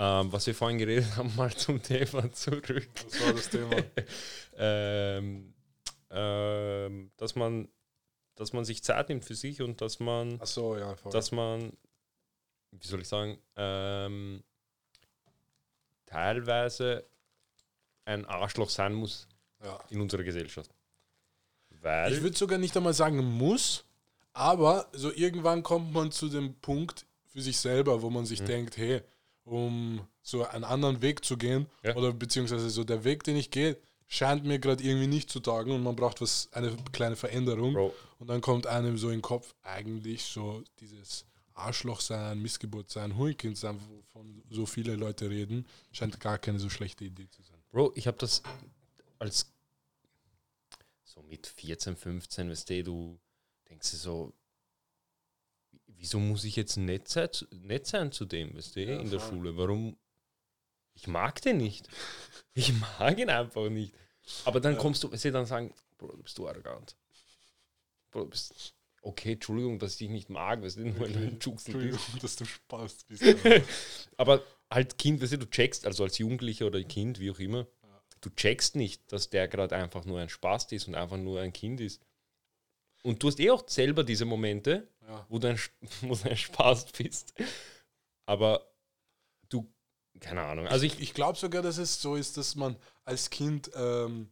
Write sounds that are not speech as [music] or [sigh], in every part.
Ähm, was wir vorhin geredet haben, mal zum Thema zurück. Was war das Thema? [laughs] ähm, ähm, dass man dass man sich Zeit nimmt für sich und dass man so, ja, dass man wie soll ich sagen ähm, teilweise ein Arschloch sein muss ja. in unserer Gesellschaft. Ich Weil würde sogar nicht einmal sagen muss, aber so irgendwann kommt man zu dem Punkt für sich selber, wo man sich Mhm. denkt, hey, um so einen anderen Weg zu gehen Ja. oder beziehungsweise so der Weg, den ich gehe, scheint mir gerade irgendwie nicht zu tagen und man braucht was eine kleine Veränderung Bro, und dann kommt einem so in den Kopf eigentlich so dieses Arschloch sein, Missgeburt sein, Hurenkind sein, wovon so viele Leute reden, scheint gar keine so schlechte Idee zu sein. Bro, ich habe das als so mit 14, 15, weißt du, du denkst dir so, wieso muss ich jetzt nett sein, zu- nett sein zu dem, weißt du, Ja, in der voll. Schule? Warum? Ich mag den nicht. [laughs] Ich mag ihn einfach nicht. Aber dann Ja. kommst du, weißt du, dann sagen, Bro, du bist du arrogant. Bro, du bist, okay, Entschuldigung, dass ich dich nicht mag, weißt du, nur weil du ein bist. Entschuldigung, dass du Spaß bist. [laughs] Aber halt Kind, weißt du, du checkst, also als Jugendlicher oder Kind, wie auch immer, Ja. du checkst nicht, dass der gerade einfach nur ein Spaß ist und einfach nur ein Kind ist. Und du hast eh auch selber diese Momente, ja. wo du ein, Sch- [laughs] wo du ein Spaß bist. Aber du, keine Ahnung. Also ich, Ich glaube sogar, dass es so ist, dass man als Kind ähm,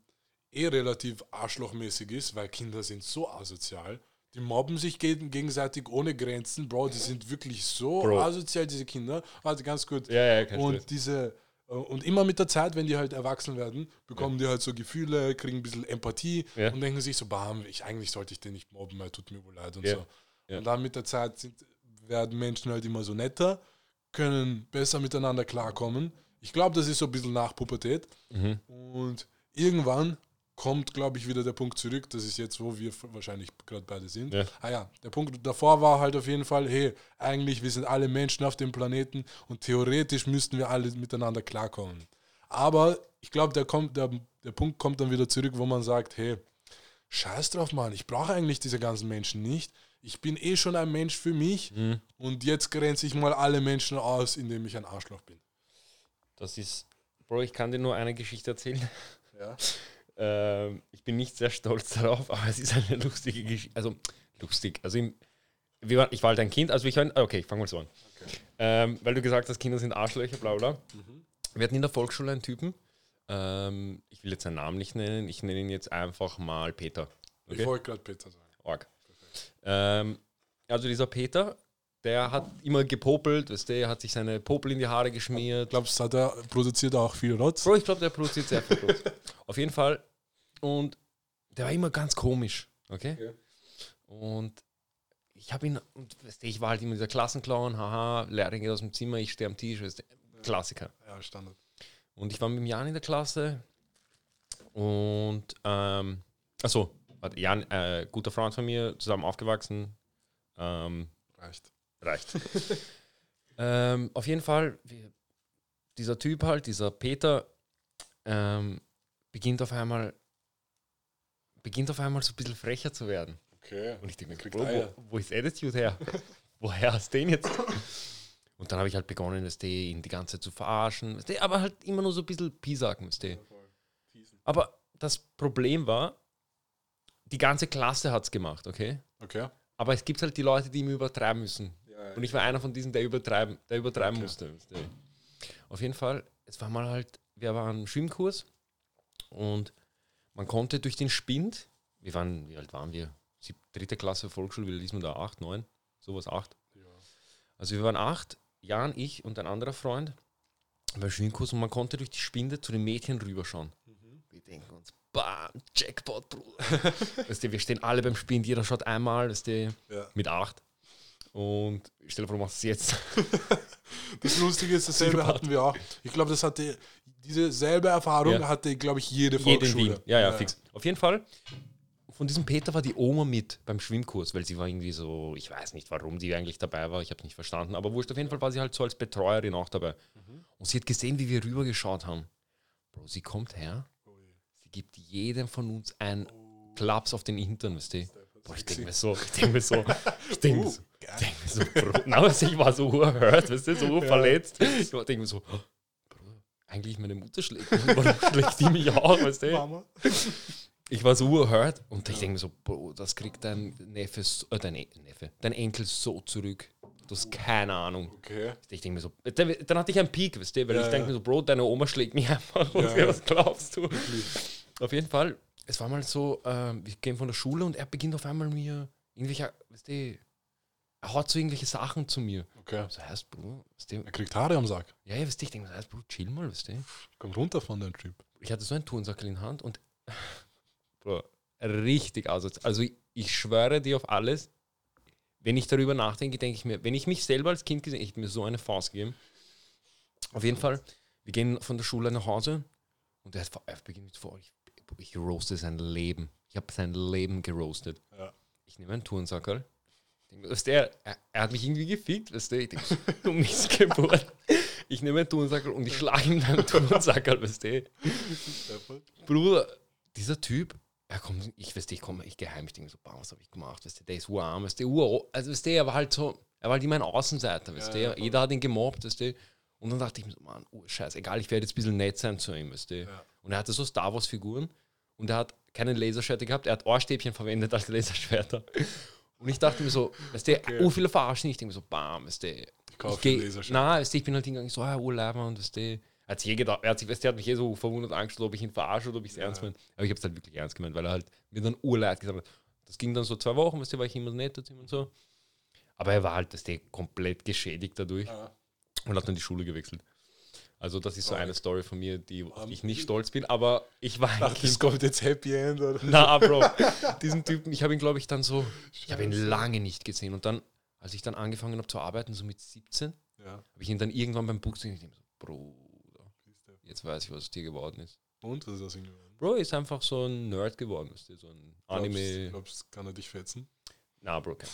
eh relativ arschlochmäßig ist, weil Kinder sind so asozial. Die mobben sich geg gegenseitig ohne Grenzen. Bro, die sind wirklich so Bro. asozial, diese Kinder. Warte, ganz gut. ja, ja, kein Stress. Und diese äh, und immer mit der Zeit, wenn die halt erwachsen werden, bekommen die halt so Gefühle, kriegen ein bisschen Empathie Ja. und denken sich so, bam, ich, eigentlich sollte ich den nicht mobben, weil tut mir wohl leid und Ja. so. Ja. Und dann mit der Zeit sind, werden Menschen halt immer so netter, können besser miteinander klarkommen. Ich glaube, das ist so ein bisschen nach Pubertät. Mhm. Und irgendwann kommt, glaube ich, wieder der Punkt zurück. Das ist jetzt, wo wir wahrscheinlich gerade beide sind. Ja. Ah ja, der Punkt davor war halt auf jeden Fall, hey, eigentlich, wir sind alle Menschen auf dem Planeten und theoretisch müssten wir alle miteinander klarkommen. Aber ich glaube, der, kommt, der, der Punkt kommt dann wieder zurück, wo man sagt, hey, scheiß drauf, Mann, ich brauche eigentlich diese ganzen Menschen nicht. Ich bin eh schon ein Mensch für mich Mhm. und jetzt grenze ich mal alle Menschen aus, indem ich ein Arschloch bin. Das ist, Bro, ich kann dir nur eine Geschichte erzählen. Ja. [laughs] Ähm, ich bin nicht sehr stolz darauf, aber es ist eine lustige Geschichte. Also, lustig. Also, im, waren, ich war halt ein Kind, also ich war, okay, ich fange mal so an. Okay. Ähm, weil du gesagt hast, Kinder sind Arschlöcher, bla bla. Mhm. Wir hatten in der Volksschule einen Typen, ähm, ich will jetzt seinen Namen nicht nennen, ich nenne ihn jetzt einfach mal Peter. Ich Okay? wollte gerade Peter sagen. Org. Ähm, also dieser Peter, der hat immer gepopelt, weißt du, hat sich seine Popel in die Haare geschmiert. Glaubst du, hat er produziert er auch viel Rotz? Bro, ich glaube, der produziert sehr viel Bros. [laughs] Auf jeden Fall. Und der war immer ganz komisch, okay? Ja. Und ich habe ihn, und weißt du, ich war halt immer dieser Klassenclown, haha, Lehrer geht aus dem Zimmer, ich stehe am Tisch, weißt du, Klassiker. Ja, Standard. Und ich war mit dem Jan in der Klasse und, ähm, achso, Jan, äh, guter Freund von mir, zusammen aufgewachsen, ähm, Reicht. reicht. [laughs] ähm, auf jeden Fall, dieser Typ halt, dieser Peter, ähm, beginnt auf einmal beginnt auf einmal so ein bisschen frecher zu werden. Okay. Und ich denke mir, wo, wo ist Attitude her? [laughs] Woher hast du den jetzt? Und dann habe ich halt begonnen, das ihn die ganze Zeit zu verarschen, aber halt immer nur so ein bisschen Pisaken, weißt du. Aber das Problem war, die ganze Klasse hat es gemacht, okay? Okay. Aber es gibt halt die Leute, die immer übertreiben müssen. Ja, Und ich war einer von diesen, der übertreiben, der übertreiben Okay. musste. Auf jeden Fall, es war mal halt, wir waren im Schwimmkurs und man konnte durch den Spind, wir waren, wie alt waren wir? Sieb, dritte Klasse Volksschule, wie diesmal da? Acht, neun? Sowas, acht. ja. Also wir waren acht, Jan, ich und ein anderer Freund beim Schwimmkurs und man konnte durch die Spinde zu den Mädchen rüberschauen. Wir denken uns, bam, Jackpot, Bruder. [laughs] weißt du, wir stehen alle beim Spind, jeder schaut einmal, weißt du, ja. mit acht. Und stell dir vor, du machst es jetzt. [laughs] Das Lustige ist, dasselbe Psychopath. hatten wir auch. Ich glaube, das hatte, diese selbe Erfahrung Ja. hatte, glaube ich, jede Volksschule. Wien. Ja, ja, fix. Auf jeden Fall, von diesem Peter war die Oma mit beim Schwimmkurs, weil sie war irgendwie so, ich weiß nicht, warum die eigentlich dabei war, ich habe es nicht verstanden, aber wurscht, auf jeden Fall war sie halt so als Betreuerin auch dabei. Und sie hat gesehen, wie wir rübergeschaut haben. Bro, sie kommt her, sie gibt jedem von uns einen Klaps auf den Hintern, weißt du? Boah, ich denke mir so, ich denke mir so, ich denke mir Uh, so, ich denk mir so, [laughs] Bro, [laughs] na, was, ich war so urhört, weißt du, so verletzt. Ich denke mir so, Bro, eigentlich meine Mutter schlägt [laughs] warum schlägt die mich auch, weißt du? Mama. Ich war so urhört und ich denke mir so, Bro, das kriegt dein Neffe, äh, dein Ne- Neffe, dein Enkel so zurück. Du hast keine Ahnung. Okay. Ich denke mir so, dann, hatte ich einen Peak, weißt du, weil Ja, ich denke mir so, Bro, deine Oma schlägt mich einfach. Ja, was glaubst du? Auf jeden Fall, es war mal so, ähm, wir gehen von der Schule und er beginnt auf einmal mir irgendwelche, weißt du, er haut so irgendwelche Sachen zu mir. Okay. So heißt, Bro, weißt du, Er kriegt Haare am Sack. ja, ja, weißt du, ich denke mir so, heißt, Bro, chill mal, weißt du. Kommt runter von deinem Typ. Ich hatte so einen Turnsackel in der Hand und, [laughs] Bro, richtig aus. Also ich, ich schwöre dir auf alles, wenn ich darüber nachdenke, denke ich mir, wenn ich mich selber als Kind gesehen, ich hätte mir so eine Faust gegeben. Auf jeden Fall, wir gehen von der Schule nach Hause und er, er beginnt mit vor, ich, ich roaste sein Leben. Ich habe sein Leben geroastet. Ja. Ich nehme einen denke, weißt du, er, er, hat mich irgendwie gefickt, weißt du, ich denke, [laughs] du Missgeburt. Ich nehme einen Turnsackel und ich schlage ihm einen [laughs] Turnsackel, weißt du. Bruder, dieser Typ, er kommt, ich weiß ich komme, ich geheim, ich denke so, boah, was habe ich gemacht, weißt du, der ist urarm, weißt du, ur, also weißt du, er war halt so, er war halt immer ein Außenseiter, weißt Ja, du, ja, voll. jeder hat ihn gemobbt, weißt du, und dann dachte ich mir so, Mann, oh, scheiße, egal, ich werde jetzt ein bisschen nett sein zu ihm, weißt du, Ja. und er hatte so Star Wars Figuren und er hat keine Laserschwerter gehabt, er hat Ohrstäbchen verwendet als Laserschwerter und ich dachte mir so, weißt du, Okay. oh, viele verarschen, ich denke mir so, bam, weißt du, Ich kaufe geh- einen Laserschwert. Nein, weißt du, ich bin halt hingegangen, so, ah, urleiber und weißt du, er hat sich eh gedacht, er hat, sich, weißt er hat mich eh so verwundert angeschaut, ob ich ihn verarsche oder ob ich es Ja. ernst meine. Aber ich habe es halt wirklich ernst gemeint, weil er halt mir dann urleid gesagt hat. Das ging dann so zwei Wochen, weißt du, war ich immer nett zu ihm und so. Aber er war halt, weißt du, komplett geschädigt dadurch Ja. und hat dann die Schule gewechselt. Also das ist so eine Story von mir, die auf Um, die ich nicht stolz bin, aber ich war es Kind. kommt jetzt Happy End oder? Na, Bro, [laughs] diesen Typen, ich habe ihn, glaube ich, dann so, ich habe ihn lange nicht gesehen. Und dann, als ich dann angefangen habe zu arbeiten, so mit 17, Ja. habe ich ihn dann irgendwann beim Buch gesehen. Ich denke so, Bruder, jetzt weiß ich, was aus dir geworden ist. Und was ist aus ihm geworden? Bro ist einfach so ein Nerd geworden, du, so ein Anime. Glaubst, glaubst, kann er dich fetzen? Na, Bro, keine,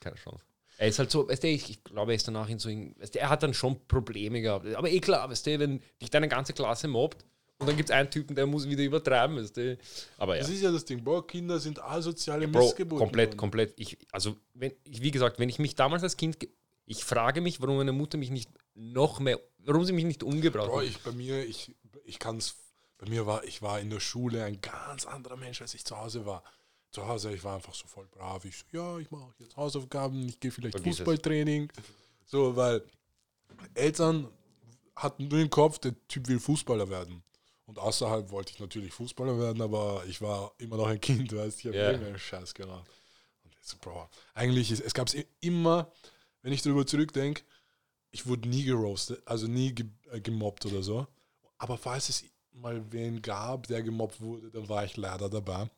keine Chance. Er ist halt so, weißt du, ich, ich glaube, er ist danach in so, in, weißt du, er hat dann schon Probleme gehabt. Aber eh klar, weißt du, wenn dich deine ganze Klasse mobbt und dann gibt es einen Typen, der muss wieder übertreiben, weißt du. Aber ja. Das ist ja das Ding. Bro, Kinder sind asoziale Bro, Missgeburten. komplett, komplett. Ich, also, wenn, ich, wie gesagt, wenn ich mich damals als Kind, ich frage mich, warum meine Mutter mich nicht noch mehr, warum sie mich nicht umgebracht Bro, hat. ich bei mir, ich, ich kann es, bei mir war, ich war in der Schule ein ganz anderer Mensch, als ich zu Hause war. Zu Hause, ich war einfach so voll brav. Ich so, ja, ich mache jetzt Hausaufgaben, ich gehe vielleicht Vergiss es. Fußballtraining. So, weil Eltern hatten nur im Kopf, der Typ will Fußballer werden. Und außerhalb wollte ich natürlich Fußballer werden, aber ich war immer noch ein Kind, weißt du, ich habe Ja. irgendeinen Scheiß gemacht. Und jetzt, Bro, eigentlich, ist, es gab es immer, wenn ich darüber zurückdenke, ich wurde nie geroastet, also nie ge äh, gemobbt oder so. Aber falls es mal wen gab, der gemobbt wurde, dann war ich leider dabei.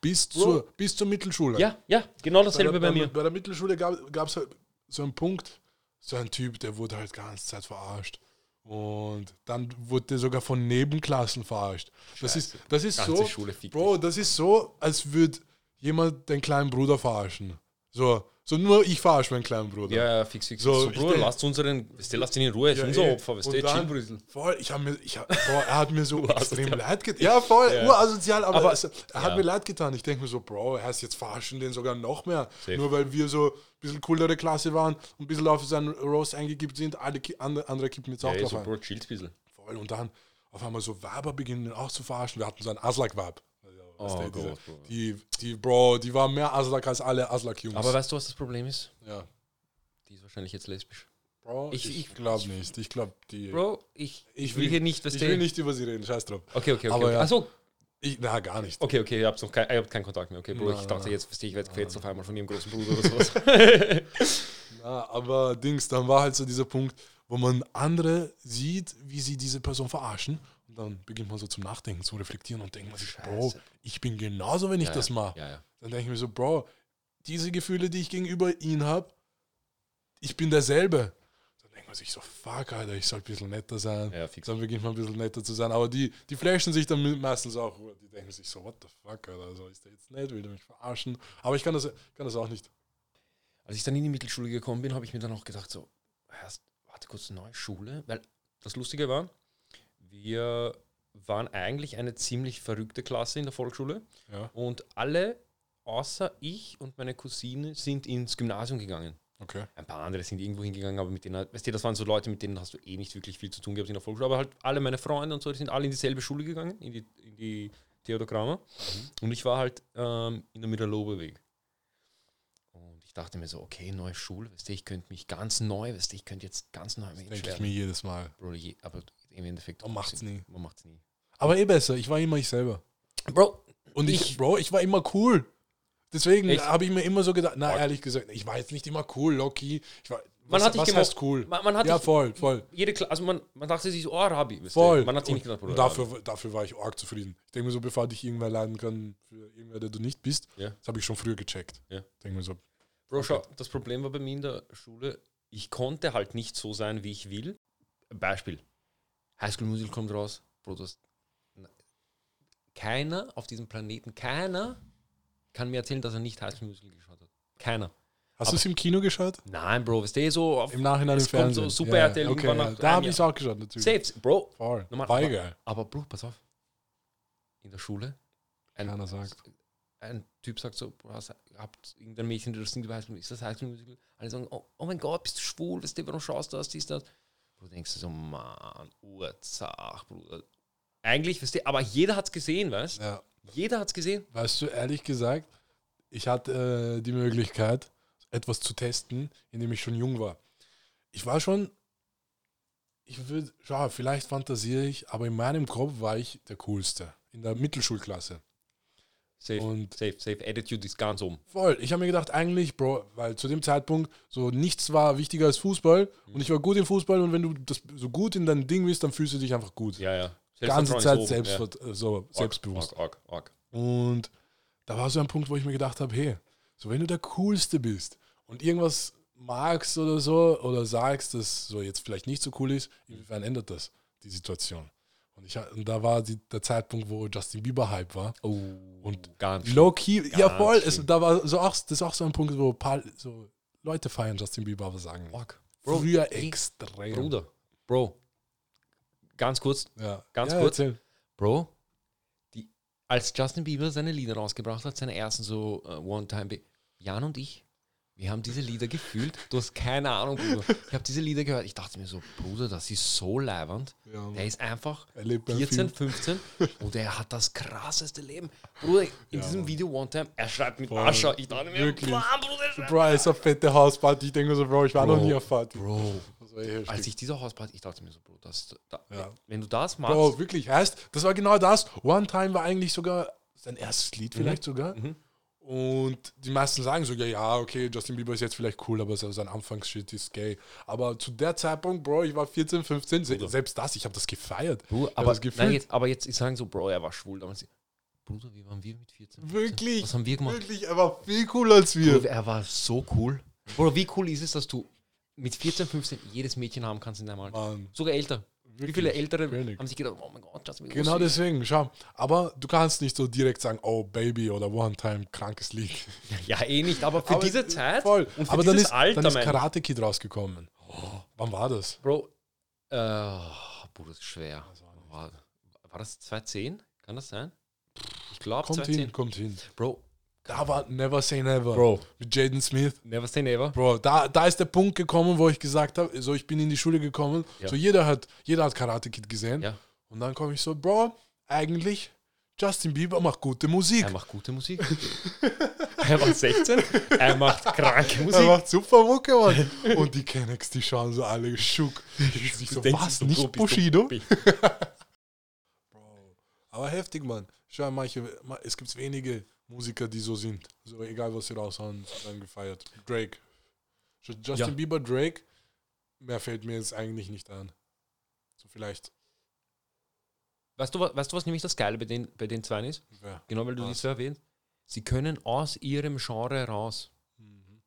Bis, Bro. zur, bis zur Mittelschule. ja, ja, genau bei, dasselbe der, bei, bei, mir. bei der Mittelschule gab es halt so einen Punkt, so ein Typ, der wurde halt ganze Zeit verarscht. Und dann wurde der sogar von Nebenklassen verarscht. Das ist, das ist Ganze so, Bro, das ist so, als würde jemand den kleinen Bruder verarschen. So, so nur ich verarsche meinen kleinen Bruder. Ja, ja, fix, fix. So, So, Bruder, lasst unseren, lasst ihn in Ruhe, ist Ja, unser eh. Opfer, weißt du, Chillbrüssel. Voll, ich habe mir, ich hab, boah, er hat mir so [laughs] extrem leid getan. Ja, voll, Ja. urasozial, aber, Aber- es, er hat ja. mir leid getan. Ich denke mir so, Bro, er ist jetzt verarschen den sogar noch mehr. Safe. Nur weil wir so ein bisschen coolere Klasse waren und ein bisschen auf seinen Roast eingekippt sind, alle andere, andere kippen jetzt auch Ja, drauf so. Bro, chillt ein bisschen. Voll. Und dann auf einmal so Weiber beginnen auch zu verarschen. Wir hatten so einen Aslak-Wab. Oh diese- Gott, Bro. Die, die, Bro, die war mehr Aslak als alle Aslak-Jungs. Aber weißt du, was das Problem ist? ja. Die ist wahrscheinlich jetzt lesbisch. Bro, Ich- ich, ich- glaube nicht. Ich glaube, die. Bro, ich, Ich will will- hier nicht, weißt ich will nicht über sie reden, scheiß drauf. Okay, okay, okay. Aber okay. ja. Achso, Ich, na, gar nicht. okay, okay, ihr habt noch kein, ihr habt keinen Kontakt mehr. Okay, Bro, Na, ich dachte na. jetzt, verstehe ich, werde gefetzt auf einmal von ihrem großen Bruder oder sowas. [laughs] Ja, aber Dings, dann war halt so dieser Punkt, wo man andere sieht, wie sie diese Person verarschen. Dann beginnt man so zum Nachdenken, zu reflektieren und denkt man sich, Bro, ich bin genauso, wenn ich Ja, das mache. ja, ja. Dann denke ich mir so, Bro, diese Gefühle, die ich gegenüber ihnen habe, ich bin derselbe. Dann denkt man sich so, fuck, Alter, ich soll ein bisschen netter sein. Dann beginnt man ein bisschen netter zu sein. Aber die, die flashen sich dann meistens auch. Die denken sich so, what the fuck, Alter, also ist der jetzt nett, will der mich verarschen? Aber ich kann das, kann das auch nicht. Als ich dann in die Mittelschule gekommen bin, habe ich mir dann auch gedacht, so, erst, warte kurz, neue Schule? Weil das Lustige war, wir waren eigentlich eine ziemlich verrückte Klasse in der Volksschule Ja. und alle außer ich und meine Cousine sind ins Gymnasium gegangen. Okay. Ein paar andere sind irgendwo hingegangen, aber mit denen, weißt du, das waren so Leute, mit denen hast du eh nicht wirklich viel zu tun gehabt in der Volksschule. Aber halt alle meine Freunde und so, die sind alle in dieselbe Schule gegangen, in die, in die Theodor Und ich war halt ähm, in der Mitterlobeweg. Und ich dachte mir so, okay, neue Schule, weißt du, ich könnte mich ganz neu, weißt du, ich könnte jetzt ganz neu Mensch Denke ich mir jedes Mal. Bro, je, aber im Endeffekt. Man macht's nie. Man macht's nie. Aber eh besser, ich war immer ich selber. Bro, Und ich, Ich- Bro, ich war immer cool. Deswegen habe ich mir immer so gedacht, na ehrlich gesagt, ich war jetzt nicht immer cool, Loki. Ich war, Man was, hat dich was heißt cool? Man, man hat ja, dich- voll, voll. jede Kla also man, man dachte sich so, oh, Rabi, Voll. Du? Man hat sich nicht gedacht, und Bruder, dafür, dafür war ich arg zufrieden. Ich denke mir so, bevor dich irgendwer leiden kann für irgendwer, der du nicht bist, Ja. das habe ich schon früher gecheckt. Ja. Ich denke mir so, Bro, schau, das Problem war bei mir in der Schule, ich konnte halt nicht so sein, wie ich will. Beispiel, High School Musical kommt raus, na, keiner auf diesem Planeten, keiner kann mir erzählen, dass er nicht High School Musical geschaut hat. Keiner. hast du es im Kino geschaut? Nein, Bro, weißt du, so auf Im Nachhinein im Es kommt so Fernsehen? Super ja, RTL okay, ja. Da habe ich es auch geschaut, natürlich. Safe, Bro. Voll. Normal, War eh aber- geil. Aber Bro, pass auf. In der Schule, ein, Keiner sagt. ein Typ sagt so, Bro, hast, habt irgendein Mädchen, das singt ist das High School Musical? Alle sagen, oh, oh mein Gott, bist du schwul, weißt du, warum schaust du das, dies, das? Denkst du so, Mann, Urzach, Bruder. Eigentlich, weißt du, aber jeder hat's gesehen, weißt du? Ja. Jeder hat's gesehen. Weißt du, ehrlich gesagt, ich hatte äh, die Möglichkeit, etwas zu testen, indem ich schon jung war. Ich war schon, ich würde, schau, vielleicht fantasiere ich, aber in meinem Kopf war ich der Coolste. In der Mittelschulklasse. Safe, Und safe, safe. Attitude ist ganz oben. voll, ich habe mir gedacht, eigentlich, Bro, weil zu dem Zeitpunkt so nichts war wichtiger als Fußball und ich war gut im Fußball und wenn du das so gut in deinem Ding bist, dann fühlst du dich einfach gut. Ja, ja. Ganze Zeit oben, selbst, äh, so ja. selbstbewusst. Arg, arg, arg. Und da war so ein Punkt, wo ich mir gedacht habe, hey, so wenn du der Coolste bist und irgendwas magst oder so oder sagst, das so jetzt vielleicht nicht so cool ist, inwiefern ändert das die Situation? Und, ich, und da war die, der Zeitpunkt, wo Justin Bieber Hype war. Oh, Und ganz schlimm. Low Key, ja Ganz voll, es, da war so auch, das ist auch so ein Punkt, wo paar, so Leute feiern Justin Bieber, aber sagen, Arg. früher ey, extrem. Bruder, Bro, ganz kurz, Ja. Ganz ja, kurz. Erzähl. Bro, die, als Justin Bieber seine Lieder rausgebracht hat, seine ersten so äh, One-Time, Be- Jan und ich, wir haben diese Lieder gefühlt. Du hast keine Ahnung, Bruder. Ich habe diese Lieder gehört. Ich dachte mir so, Bruder, das ist so leibernd. Ja. Der ist einfach Er lebt beim 14, Film. 15 und er hat das krasseste Leben. Bruder, in Ja, diesem Mann. Video One Time, er schreibt mit. Ascher. Ich dachte mir, Wirklich. Mann, Bruder, er Bro, ist eine fette Hausparty. Ich denke mir so, Bro, ich war Bro. noch nie auf Party. Bro, eh als ich diese Hausparty, ich dachte mir so, Bro, das, da, Ja. wenn du das machst, Bro, wirklich, heißt, das war genau das. One Time war eigentlich sogar sein erstes Lied vielleicht sogar. Mhm. Und die meisten sagen sogar, ja, okay, Justin Bieber ist jetzt vielleicht cool, aber so sein Anfangsshit ist gay. Aber zu der Zeitpunkt, Bro, ich war 14, 15, se Bruder. selbst das, ich habe das gefeiert. Bruder, aber, das nein, jetzt, aber jetzt ich sagen so, Bro, er war schwul damals. Bruder, wie waren wir mit 14? 15? Wirklich, Was haben wir gemacht? wirklich, er war viel cooler als wir. Bruder, er war so cool. Bruder, wie cool ist es, dass du mit 14, 15 jedes Mädchen haben kannst in deinem Alter? Mann, Sogar älter. Wie wirklich. viele Ältere König. haben sich gedacht, oh mein Gott, Justin Bieber Genau deswegen, schau. Aber du kannst nicht so direkt sagen, oh Baby oder One Time, krankes Lied. [laughs] Ja, eh nicht, aber für Aber, diese Zeit Voll. und für aber dann ist, Alter, dann ist Karate Kid rausgekommen. Wann war das? Bro, äh, Bruder, das ist schwer. War, war das 2010? Kann das sein? Ich glaube Kommt 2010. hin, kommt hin. Bro, Da war Never Say Never. Bro. Mit Jaden Smith. never say never. Bro, da, da ist der Punkt gekommen, wo ich gesagt habe, so ich bin in die Schule gekommen, Ja. so jeder hat, jeder hat Karate Kid gesehen. Ja. Und dann komme ich so, Bro, eigentlich Justin Bieber macht gute Musik. Er macht gute Musik. [laughs] er war 16, er macht kranke Musik. Er macht super Mucke, Mann. Und die Kennex, die schauen so alle geschuckt. Ich so, Denkst was, nicht Bro, Bushido? [laughs] Bro. Aber heftig, Mann. Schau, manche, ma- es gibt wenige Musiker, die so sind. So egal, was sie raushauen, werden gefeiert. Drake. Just- Justin Ja. Bieber, Drake. Mehr fällt mir jetzt eigentlich nicht an. So vielleicht. Weißt du, weißt du, was nämlich das Geile bei den, bei den zwei ist? Wer? Genau, weil du Was? so erwähnt. Sie können aus ihrem Genre raus. Mhm.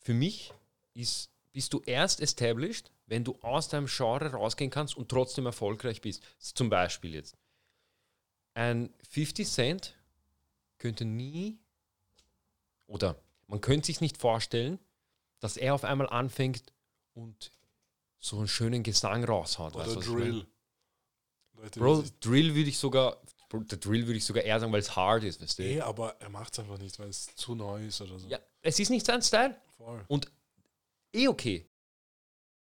Für mich ist, bist du erst established, wenn du aus deinem Genre rausgehen kannst und trotzdem erfolgreich bist. Zum Beispiel jetzt. Ein 50 Cent könnte nie oder man könnte sich nicht vorstellen, dass er auf einmal anfängt und so einen schönen Gesang raushaut. Oder weißt? Drill. Leute, Bro, Drill würde ich sogar der Drill würde ich sogar eher sagen, weil es hard ist, weißt du? Eh, aber er macht es einfach nicht, weil es zu neu ist oder so. Ja, es ist nicht sein Style. Voll. Und eh okay.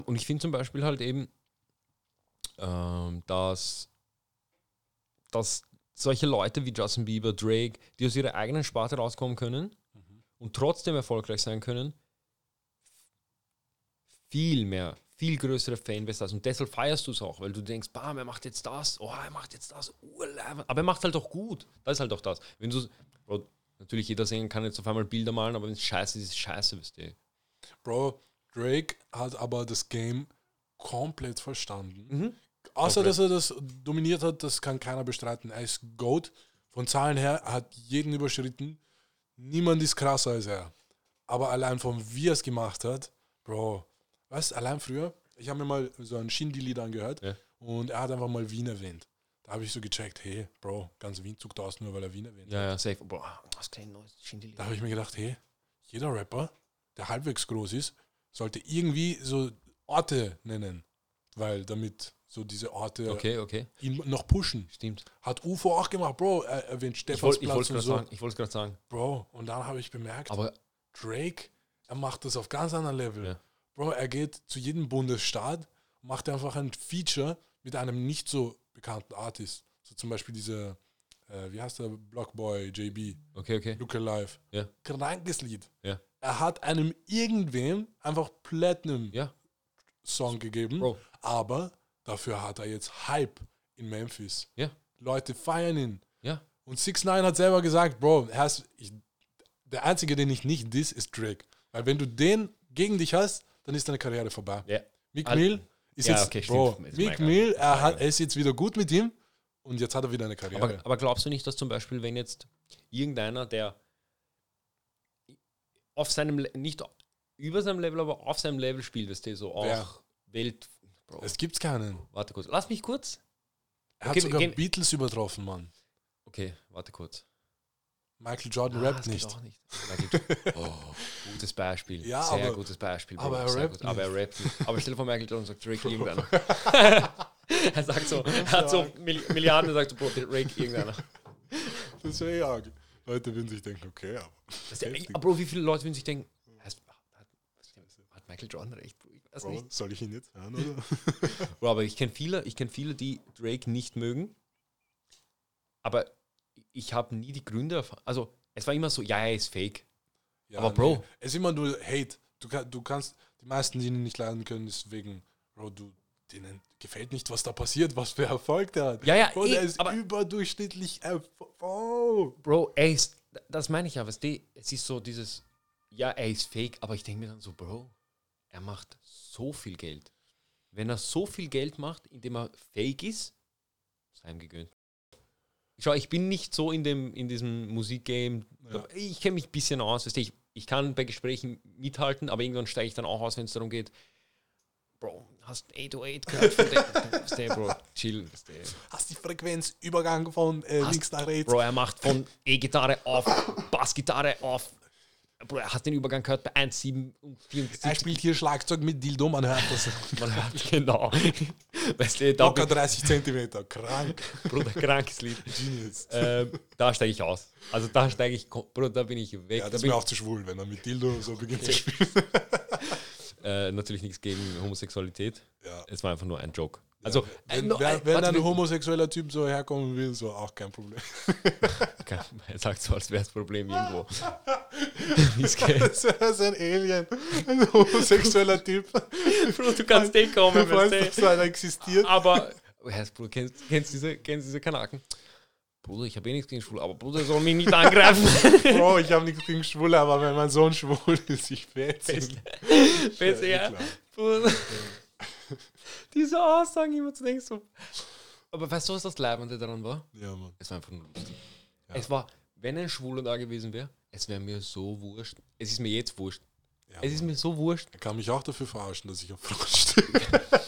Und ich finde zum Beispiel halt eben, ähm, dass, dass solche Leute wie Justin Bieber, Drake, die aus ihrer eigenen Sparte rauskommen können und trotzdem erfolgreich sein können, viel mehr, viel größere Fanbase hast. Und deshalb feierst du es auch, weil du denkst, bam, er macht jetzt das, oh, er macht jetzt das, urleibend. aber er macht halt auch gut. Das ist halt auch das. Wenn du, Bro, natürlich jeder sehen kann jetzt auf einmal Bilder malen, aber wenn es scheiße ist, ist es scheiße, wisst ihr. Bro, Drake hat aber das Game komplett verstanden. Mhm. Außer, dass er das dominiert hat, das kann keiner bestreiten. Er ist GOAT. Von Zahlen her er hat jeden überschritten. Niemand ist krasser als er. Aber allein von wie er es gemacht hat, Bro, weißt allein früher, ich habe mir mal so ein Shindy-Lied angehört Ja. und er hat einfach mal Wien erwähnt. Da habe ich so gecheckt, hey, Bro, ganz Wien zuckt aus, nur weil er Wien erwähnt. Ja, ja, safe. Boah, was kein neues Schindeli. Da habe ich mir gedacht, hey, jeder Rapper, der halbwegs groß ist, sollte irgendwie so Orte nennen. Weil damit so diese Orte Okay, okay, ihn noch pushen. stimmt. Hat UFO auch gemacht, Bro. Er erwähnt Ich und so. sagen. Ich wollte es gerade sagen. Bro, und dann habe ich bemerkt, Aber Drake, er macht das auf ganz anderen Level. Ja. Bro, er geht zu jedem Bundesstaat, macht einfach ein Feature mit einem nicht so bekannten Artist. So zum Beispiel dieser, äh, wie heißt der, Blockboy, JB, okay, okay. Look Alive. Ja. Krankes Lied. Ja. Er hat einem irgendwem einfach Platinum Ja, Song gegeben, Bro. aber dafür hat er jetzt Hype in Memphis. Ja. Leute feiern ihn. ja. Und 6 9 hat selber gesagt, Bro, ist, ich, der einzige, den ich nicht diss, ist Drake. Weil wenn du den gegen dich hast, dann ist deine Karriere vorbei. Ja. Mick Al- Mill ist Ja, jetzt, okay, Bro. Ist Mick Mill, er, hat, er ist jetzt wieder gut mit ihm und jetzt hat er wieder eine Karriere. Aber, aber glaubst du nicht, dass zum Beispiel, wenn jetzt irgendeiner, der auf seinem, nicht über seinem Level, aber auf seinem Level spielt, weißt du, so auch Wer? Welt. Bro, es gibt's keinen. warte kurz. Lass mich kurz. Er hat Okay, sogar gehen- Beatles übertroffen, Mann. Okay, warte kurz. Michael Jordan Ah, rappt nicht. nicht. [laughs] Oh, gutes Beispiel. Ja, Sehr aber- gutes Beispiel. Bro. aber er rappt gut. Aber er rappt nicht. Aber stell dir vor, Michael Jordan sagt Drake [laughs] irgendeiner. [laughs] er sagt so, er hat so Milli- Milliarden, er sagt so, Bro, Drake irgendeiner. Das wäre ja arg. Leute würden sich denken, okay, aber. Ja, Bro, wie viele Leute würden sich denken, hat, hat, hat Michael Jordan recht? Bro, Weiß Bro, nicht. soll ich ihn jetzt hören, oder? [laughs] Bro, aber ich kenne viele, ich kenn viele, die Drake nicht mögen. Aber ich habe nie die Gründe erfahren. Also, es war immer so, ja, er ist fake. Ja, Aber Bro. Es ist immer nur Hate. Du, du kannst, die meisten, die ihn nicht leiden können, ist wegen, Bro, du, denen gefällt nicht, was da passiert, was für Erfolg der hat. Ja, ja, Bro, eh, der ist aber- überdurchschnittlich. Oh. Bro, er ist, das meine ich ja, weißt du, es ist so dieses, ja, er ist fake, aber ich denke mir dann so, Bro, er macht so viel Geld. Wenn er so viel Geld macht, indem er fake ist, sei ihm gegönnt. Schau, ich bin nicht so in, dem, in diesem Musikgame. Ja. Ich kenne mich ein bisschen aus. Weißt du, ich, ich kann bei Gesprächen mithalten, aber irgendwann steige ich dann auch aus, wenn es darum geht, Bro, hast 808 gehört von dem? Du, Bro, chill. du. Hast die Frequenzübergang von äh, Hast- links nach rechts. Bro, er macht von E-Gitarre auf Bassgitarre auf. Bro, er hat den Übergang gehört bei 1,7 und Er 74. spielt hier Schlagzeug mit Dildo, man hört das. [laughs] Man hört genau. [laughs] Weißt du, da Locker bin, 30 Zentimeter. Krank. [laughs] Bruder, krankes Lied. Genius. Ähm, da steige ich aus. Also da steige ich, Bruder, da bin ich weg. Ja, da das ist bin mir auch zu schwul, wenn er mit Dildo so beginnt zu spielen. äh, natürlich nichts gegen Homosexualität. Ja. Es war einfach nur ein Joke. Also, äh, Wenn, no, wer, äh, wenn ein homosexueller Typ so herkommen will, so auch kein Problem. [laughs] er sagt so, als wäre das Problem irgendwo. [laughs] Das ist ein Alien. Ein homosexueller Typ. Bro, du kannst den kommen, Du weißt, so einer existiert. Aber, Herr Bruder, kennst, kennst, diese, kennst diese Kanaken? Bruder, ich habe eh nichts gegen Schwul, aber Bruder soll mich nicht angreifen. [laughs] Bro, ich habe nichts gegen Schwule, aber wenn mein Sohn schwul ist, ich fetze ihn. Du, Ja, klar. Bruder. [laughs] Diese Aussagen immer zu denken so. Aber weißt du, was das Leibende daran war? Ja, Mann. Es war einfach nur lustig. Ja. Es war, wenn ein Schwuler da gewesen wäre, es wäre mir so wurscht. Es ist mir jetzt wurscht. Ja, Es ist mir so wurscht. Er kann mich auch dafür verarschen, dass ich auf Frauen stehe. [laughs]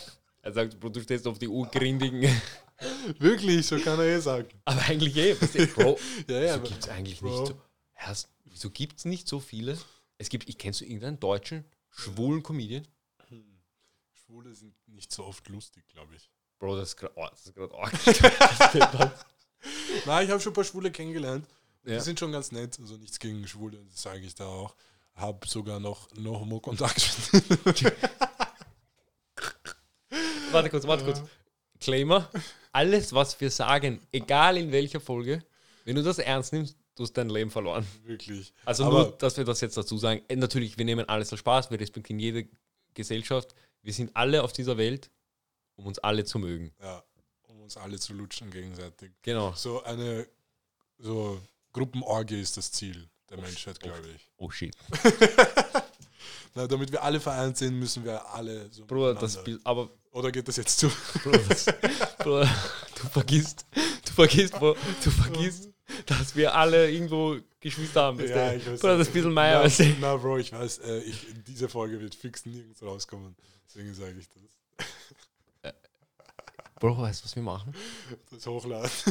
Er sagt, Bro, du stehst auf die urgrindigen. [laughs] Wirklich, so kann er eh sagen. Aber eigentlich eh. weißt du, Bro, Ja, ja, wieso gibt es eigentlich Bro. nicht so. Wieso gibt es nicht so viele? Es gibt, ich kennst du irgendeinen deutschen schwulen Comedian? Schwule sind nicht so oft lustig, glaube ich. Bro, das ist gerade oh, das ist arg. [laughs] Nein, ich habe schon ein paar Schwule kennengelernt. Ja. Die sind schon ganz nett. Also nichts gegen Schwule, das sage ich da auch. Hab sogar noch, noch Homo-Kontakt. Warte kurz, warte kurz. Claimer, alles, was wir sagen, egal in welcher Folge, wenn du das ernst nimmst, du hast dein Leben verloren. Wirklich. Also Aber- nur, dass wir das jetzt dazu sagen. Äh, Natürlich, wir nehmen alles als Spaß, wir respektieren jede Gesellschaft. Wir sind alle auf dieser Welt, um uns alle zu mögen. Ja, um uns alle zu lutschen gegenseitig. Genau. So eine so Gruppenorgie ist das Ziel der Menschheit, glaube ich. Oh shit. [laughs] Na, damit wir alle vereint sind, müssen wir alle so Bruder, das aber Oder geht das jetzt zu? Bruder, das, [laughs] Bruder, du vergisst, du vergisst, du vergisst, dass wir alle irgendwo Geschwister haben. du? ich weiß Bruder, das bisschen Meier, Na, weißt du? na, Bro, ich weiß, äh, ich, diese Folge wird fix nirgends rauskommen. Deswegen sage ich das. Bro, weißt du, was wir machen? Das Hochladen. [laughs]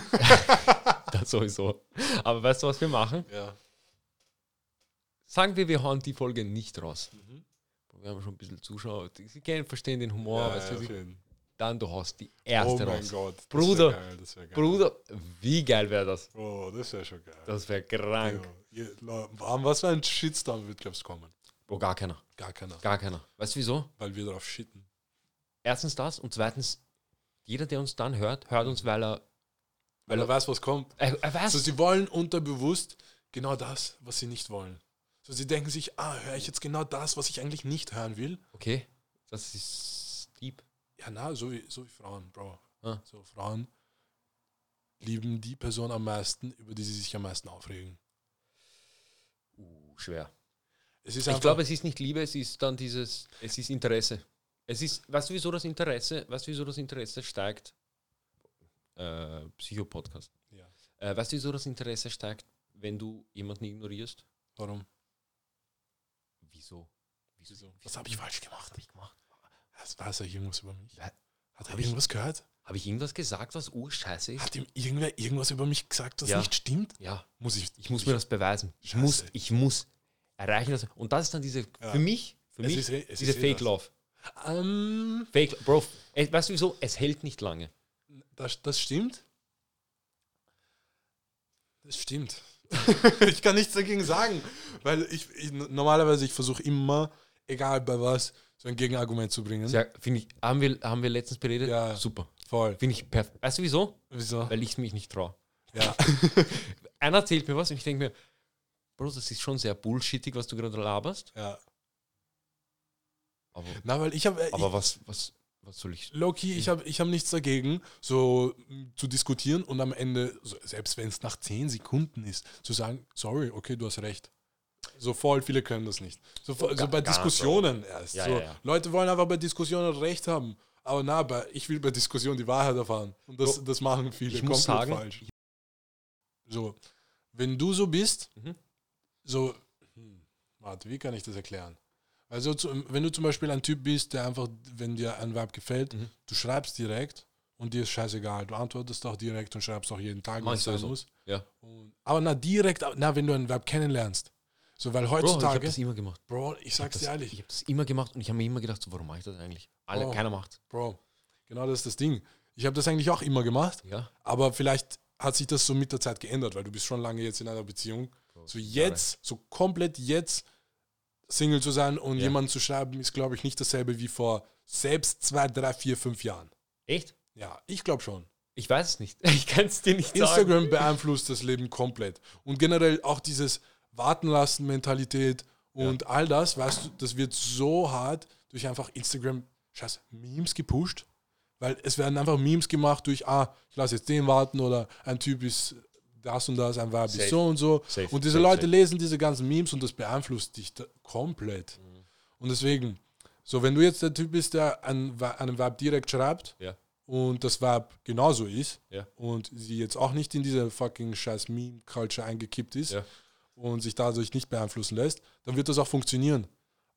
Das sowieso. Aber weißt du, was wir machen? Ja. Sagen wir, wir hauen die Folge nicht raus. Mhm. Wir haben schon ein bisschen Zuschauer, die sie kennen, verstehen den Humor, ja, weißt ja, du, schön. Dann du hast die Oh erste mein raus. Gott. das Bruder. Geil, das wär geil. Bruder, wie geil wäre das? Oh, das wäre schon geil. Das wäre krank. Ja, an was für ein Shitstorm wird, glaubst du, kommen? Bro, gar keiner. Gar keiner. Gar keiner. Weißt du wieso? Weil wir drauf shitten. Erstens das und zweitens, jeder, der uns dann hört, hört uns, weil er, Weil er weiß, was kommt. er, er weiß. Also sie wollen unterbewusst genau das, was sie nicht wollen. So, sie denken sich, ah, höre ich jetzt genau das, was ich eigentlich nicht hören will? okay, das ist deep. Ja, na, so wie, so wie Frauen, Bro. Ah. So, Frauen lieben die Person am meisten, über die sie sich am meisten aufregen. Uh, schwer. Ich glaube, es ist nicht Liebe, es ist dann dieses, es ist Interesse. Es ist, weißt du, wieso das Interesse, weißt du, wieso das Interesse steigt? Äh, Psycho-Podcast. Ja. Äh, weißt du, wieso das Interesse steigt, wenn du jemanden ignorierst? warum? Wieso? Wieso? Was habe ich falsch gemacht? habe ich gemacht? Weiß er irgendwas über mich? Hat er Hab ich- irgendwas gehört? Habe ich irgendwas gesagt, was urscheiße ist? Hat ihm irgendwer irgendwas über mich gesagt, das Ja. nicht stimmt? Ja, Muss ich, ich muss mir das beweisen. Ich Scheiße. muss, ich muss erreichen. Dass, und das ist dann diese, Ja. für mich, für Es mich, ist eh- es diese eh Fake. Love. Ähm, Fake, Bro, weißt du wieso? Es hält nicht lange. das, das stimmt. Das stimmt. [laughs] ich kann nichts dagegen sagen, weil ich, ich normalerweise ich versuche immer, egal bei was, so ein Gegenargument zu bringen. Sehr, finde ich, haben wir, haben wir letztens beredet? Ja. Super. Voll. Finde ich perfekt. Weißt du wieso? Wieso? Weil ich mich nicht traue. Ja. [laughs] Einer erzählt mir was und ich denke mir, Bro, das ist schon sehr bullshittig, was du gerade laberst. ja. Aber, Na, weil ich habe aber was, was, was soll ich. Loki, ich habe ich hab nichts dagegen, so m, zu diskutieren und am Ende, selbst wenn es nach 10 Sekunden ist, zu sagen, sorry, okay, du hast recht. So voll viele können das nicht. So, so gar- bei Diskussionen erst. Ja, so, ja. Leute wollen einfach bei Diskussionen recht haben. Aber na, bei, ich will bei Diskussionen die Wahrheit erfahren. Und das, Bro, das machen viele Ich muss sagen, falsch. So, wenn du so bist, Mhm. so, hm, warte, wie kann ich das erklären? Also, zu, wenn du zum Beispiel ein Typ bist, der einfach, wenn dir ein Verb gefällt, Mhm. du schreibst direkt und dir ist scheißegal. Du antwortest auch direkt und schreibst auch jeden Tag, es sein sowieso. muss. Ja. Und, aber na, direkt, na, wenn du ein Verb kennenlernst. So, weil Bro, ich habe heutzutage, das immer gemacht. Bro, ich sag's das, dir ehrlich, Ich habe das immer gemacht und ich habe mir immer gedacht, so, warum mache ich das eigentlich? Alle, Oh. Keiner macht. Bro, genau das ist das Ding. Ich habe das eigentlich auch immer gemacht, Ja. aber vielleicht hat sich das so mit der Zeit geändert, weil du bist schon lange jetzt in einer Beziehung. So jetzt, so komplett jetzt Single zu sein und Ja. jemanden zu schreiben, ist, glaube ich, nicht dasselbe wie vor selbst zwei, drei, vier, fünf Jahren. Echt? Ja, ich glaube schon. Ich weiß es nicht. [laughs] Ich kann es dir nicht sagen. Instagram beeinflusst das Leben komplett. Und generell auch dieses Warten lassen Mentalität und all das, weißt du, das wird so hart durch einfach Instagram, scheiß Memes gepusht, weil es werden einfach Memes gemacht durch, ah, ich lasse jetzt den warten oder ein Typ ist das und das, ein Verb ist so und so. Safe, Und diese safe, Leute safe. lesen diese ganzen Memes und das beeinflusst dich komplett. Mhm. Und deswegen, so wenn du jetzt der Typ bist, der einen Verb direkt schreibt Ja. und das Verb genauso ist Ja. und sie jetzt auch nicht in diese fucking scheiß Meme-Culture eingekippt ist Ja. Und sich dadurch nicht beeinflussen lässt, dann wird das auch funktionieren.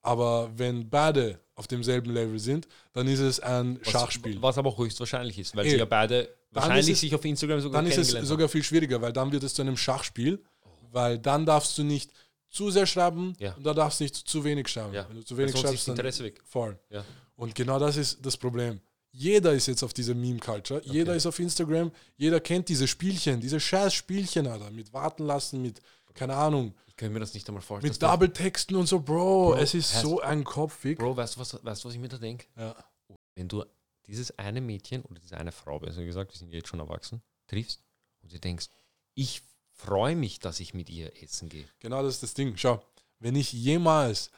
Aber wenn beide auf demselben Level sind, dann ist es ein Was- Schachspiel. Was aber auch höchstwahrscheinlich ist, weil Eh. sie ja beide wahrscheinlich es- sich auf Instagram sogar dann ist es sogar viel schwieriger, weil dann wird es zu einem Schachspiel, weil dann darfst du nicht zu sehr schreiben Ja. und da darfst du nicht zu wenig schreiben. Ja. Wenn du zu wenig schreibst, dann Interesse weg. voll. Ja. Und genau das ist das Problem. jeder ist jetzt auf dieser Meme-Culture, jeder ist auf Instagram, jeder kennt diese Spielchen, diese scheiß Spielchen, Alter, mit warten lassen, mit, keine Ahnung, Ich kann mir das nicht einmal vorstellen. mit Double-Texten und so, Bro, Bro, es ist hast- so ein Kopfweg. Bro, weißt du, was, weißt was ich mir da denke? Ja. Wenn du dieses eine Mädchen oder diese eine Frau, besser gesagt, wir sind jetzt schon erwachsen, triffst und du denkst, ich freue mich, dass ich mit ihr essen gehe. Genau das ist das Ding. Schau, wenn ich jemals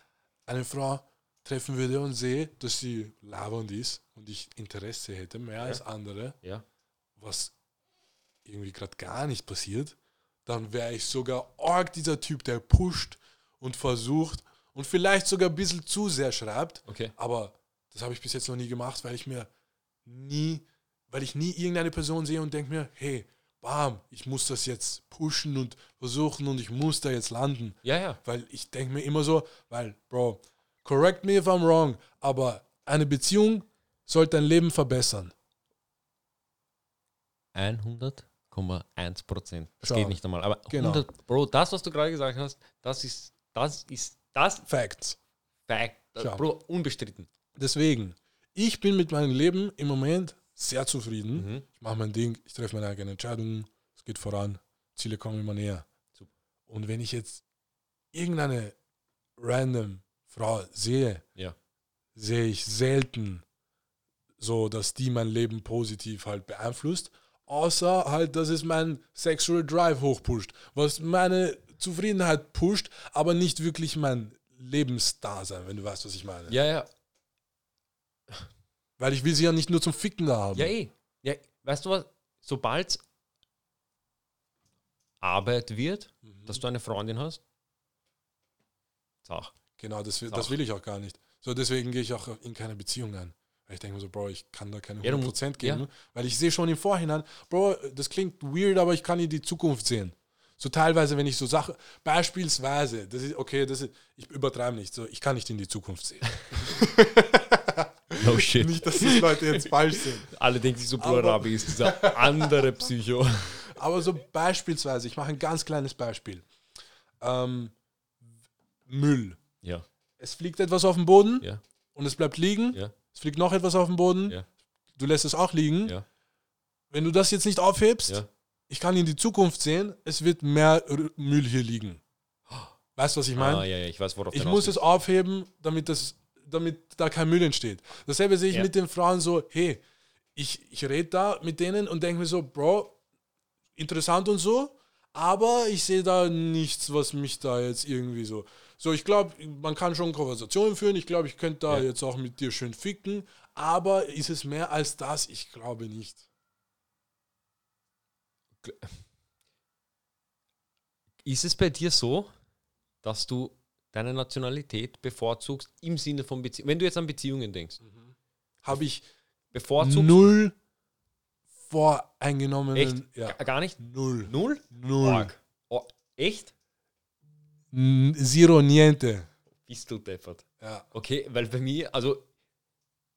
eine Frau treffen würde und sehe, dass sie labernd ist und ich Interesse hätte, mehr als andere, Ja. was irgendwie gerade gar nicht passiert, dann wäre ich sogar arg dieser Typ, der pusht und versucht und vielleicht sogar ein bisschen zu sehr schreibt. Okay. Aber das habe ich bis jetzt noch nie gemacht, weil ich mir nie, weil ich nie irgendeine Person sehe und denke mir, hey, bam, ich muss das jetzt pushen und versuchen und ich muss da jetzt landen. Ja, ja. Weil ich denke mir immer so, weil, Bro, correct me if I'm wrong, aber eine Beziehung sollte dein Leben verbessern. 100,1 Prozent. Das Schau. geht nicht einmal. Aber Genau. 100, Bro, das, was du gerade gesagt hast, das ist, das ist, das Facts. Fact. Schau. Bro, unbestritten. Deswegen, ich bin mit meinem Leben im Moment sehr zufrieden. Mhm. Ich mache mein Ding, ich treffe meine eigenen Entscheidungen, es geht voran, Ziele kommen immer näher. Super. Und wenn ich jetzt irgendeine random Frau sehe, Ja. sehe ich selten so, dass die mein Leben positiv halt beeinflusst, außer halt, dass es mein Sexual Drive hochpusht, was meine Zufriedenheit pusht, aber nicht wirklich mein Lebensdasein, wenn du weißt, was ich meine. Ja, ja. Weil ich will sie ja nicht nur zum Ficken da haben. Ja, eh. Ja, weißt du was? Sobald Arbeit wird, Mhm. dass du eine Freundin hast, Sach. Genau, das, will- das will ich auch gar nicht. So, deswegen gehe ich auch in keine Beziehung ein. Ich denke mir so, Bro, ich kann da keine Ja, du 100% musst- geben. ja. Weil ich sehe schon im Vorhinein, Bro, das klingt weird, aber ich kann in die Zukunft sehen. So teilweise, wenn ich so Sachen, beispielsweise, das ist, okay, das ist, ich übertreibe nicht, so, ich kann nicht in die Zukunft sehen. [laughs] No shit. nicht, dass das Leute jetzt falsch sind. [laughs] Alle denken sich so, Bro, Aber- Rabi ist dieser andere Psycho. [laughs] Aber so beispielsweise, ich mache ein ganz kleines Beispiel. Ähm, Müll. Ja, Es fliegt etwas auf den Boden ja, und es bleibt liegen. ja, Es fliegt noch etwas auf den Boden. Ja. Du lässt es auch liegen. ja, Wenn du das jetzt nicht aufhebst, ja. ich kann in die Zukunft sehen, es wird mehr Müll hier liegen. Weißt du, was ich meine? Ah, ja, ja, ich weiß, worauf ich muss es aufheben, damit, das, damit da kein Müll entsteht. Dasselbe sehe ich mit den Frauen so, hey, ich, ich rede da mit denen und denke mir so, Bro, interessant und so, aber ich sehe da nichts, was mich da jetzt irgendwie so. So, ich glaube, man kann schon Konversationen führen. Ich glaube, ich könnte da Ja. jetzt auch mit dir schön ficken. Aber ist es mehr als das? Ich glaube nicht. Ist es bei dir so, dass du deine Nationalität bevorzugst im Sinne von Beziehungen? Wenn du jetzt an Beziehungen denkst, Habe ich bevorzugst null voreingenommenen. echt Ja. Ga- gar nicht? Null. Null? Null. Org. Oh, echt? N- Zero niente. Bist du deppert. Ja. Okay, weil bei mir, also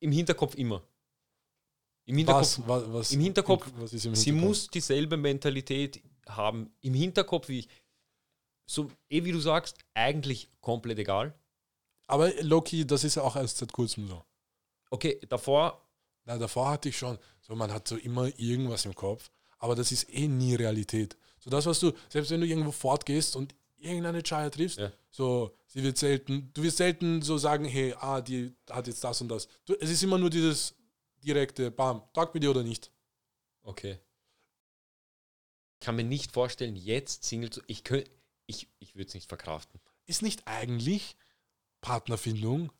im Hinterkopf immer. Im Hinterkopf, Was, was, was, Im Hinterkopf, im sie Hinterkopf? muss dieselbe Mentalität haben. Im Hinterkopf wie ich. So, eh wie du sagst, eigentlich komplett egal. Aber Loki, das ist ja auch erst seit kurzem so. Okay, davor, Na, davor hatte ich schon, so man hat so immer irgendwas im Kopf, aber das ist eh nie Realität. So das, was du, selbst wenn du irgendwo fortgehst und irgendeine Chaya triffst, Ja. so, sie wird selten, du wirst selten so sagen, hey, ah, die hat jetzt das und das. Du, es ist immer nur dieses direkte, bam, Tag mit dir oder nicht. okay. Ich kann mir nicht vorstellen, jetzt Single zu. Ich könnte, ich, ich würde es nicht verkraften. Ist nicht eigentlich Partnerfindung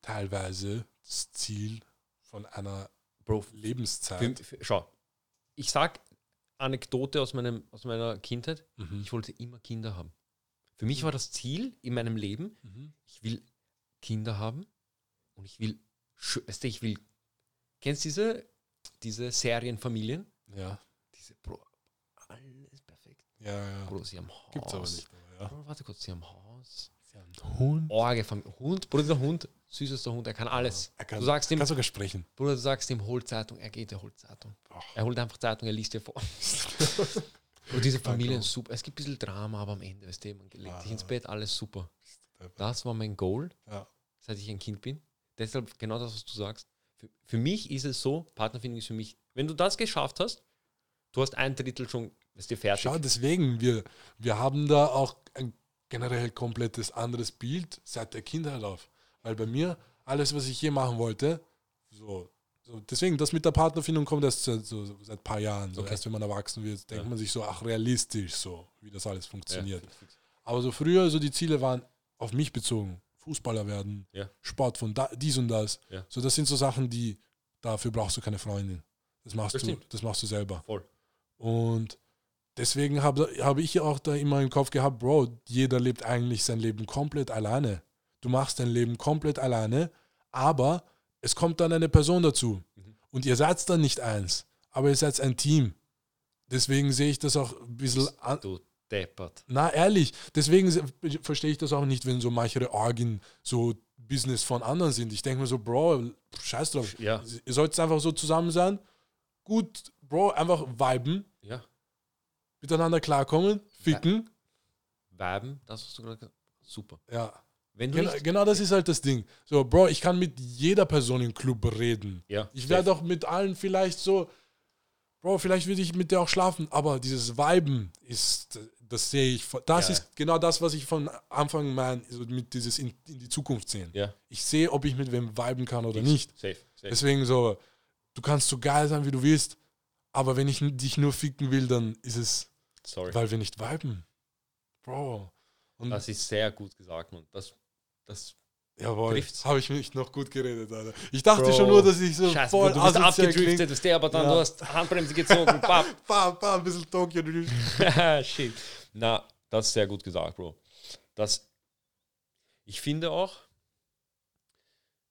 teilweise das Ziel von einer Bro, Lebenszeit? für, für, schau, ich sag Anekdote aus, meinem, aus meiner Kindheit. Mhm. Ich wollte immer Kinder haben. Für mich war das Ziel in meinem Leben, Mhm. ich will Kinder haben und ich will, weißt du, ich will, kennst du diese, diese Serienfamilien? Ja, Diese, Bro, alles perfekt. ja, ja. Bro, sie haben Haus. Gibt's aber nicht. Aber, ja. Bro, warte kurz, sie haben Haus. Sie haben einen Hund. Orge, Hund, Bruder, der Hund, süßester Hund, er kann alles. Er kann, du sagst ihm, kann sogar sprechen. Bruder, du sagst ihm, hol Zeitung, er geht, er holt Zeitung. Ach. Er holt einfach Zeitung, er liest dir vor. [laughs] [laughs] Und diese Familie ist super. Es gibt ein bisschen Drama, aber am Ende, weißt du, man legt sich ins Ah. Bett, alles super. Das war mein Goal, Ja. seit ich ein Kind bin. Deshalb genau das, was du sagst. für, für mich ist es so, Partnerfindung ist für mich, wenn du das geschafft hast, du hast ein Drittel schon, ist dir fertig. Schau, deswegen, wir, wir haben da auch ein generell komplettes anderes Bild seit der Kindheit auf. Weil bei mir, alles, was ich je machen wollte, so, so deswegen, das mit der Partnerfindung kommt erst seit, so, so seit ein paar Jahren. So Okay. erst wenn man erwachsen wird, denkt Ja. man sich so, ach, realistisch, so, wie das alles funktioniert. Ja. Aber so früher, so die Ziele waren auf mich bezogen. Fußballer werden, Ja. Sport von da, dies und das. So, das sind so Sachen, die, dafür brauchst du keine Freundin. Das machst Das du, stimmt. das machst du selber. Voll. Und deswegen habe hab ich auch da immer im Kopf gehabt, Bro, jeder lebt eigentlich sein Leben komplett alleine. Du machst dein Leben komplett alleine, aber es kommt dann eine Person dazu. Mhm. Und ihr seid dann nicht eins, aber ihr seid ein Team. Deswegen sehe ich das auch ein bisschen an. Du deppert. Na, ehrlich, deswegen verstehe ich das auch nicht, wenn so manche Orgien so Business von anderen sind. Ich denke mir so, Bro, scheiß drauf. Ja. Ihr sollt einfach so zusammen sein. Gut, Bro, einfach viben, Ja. miteinander klarkommen, ficken. Weiben, das hast du gerade gesagt. Super. Ja. Genau, genau das ist halt das Ding. So, Bro, ich kann mit jeder Person im Club reden. ja, Ich werde auch mit allen vielleicht so, Bro, vielleicht würde ich mit der auch schlafen, aber dieses Viben ist, das sehe ich, das Ja. ist genau das, was ich von Anfang meine, so mit dieses in, in die Zukunft sehen. Ja, Ich sehe, ob ich mit wem viben kann oder nicht. safe. safe. Deswegen so, du kannst so geil sein, wie du willst, aber wenn ich dich nur ficken will, dann ist es, Sorry. weil wir nicht viben. Bro. Und Das ist sehr gut gesagt, Mann. Das, das Jawohl, habe ich mich noch gut geredet, Alter. Ich dachte Bro. schon nur, dass ich so Scheiße, voll Bro, du bist abgedriftet, klinge. das der, aber dann Ja. du hast Handbremse gezogen. Bam. Bam, bam, ein bisschen Tokyo Drift. [laughs] Shit. Na, das ist sehr gut gesagt, Bro. Das, ich finde auch,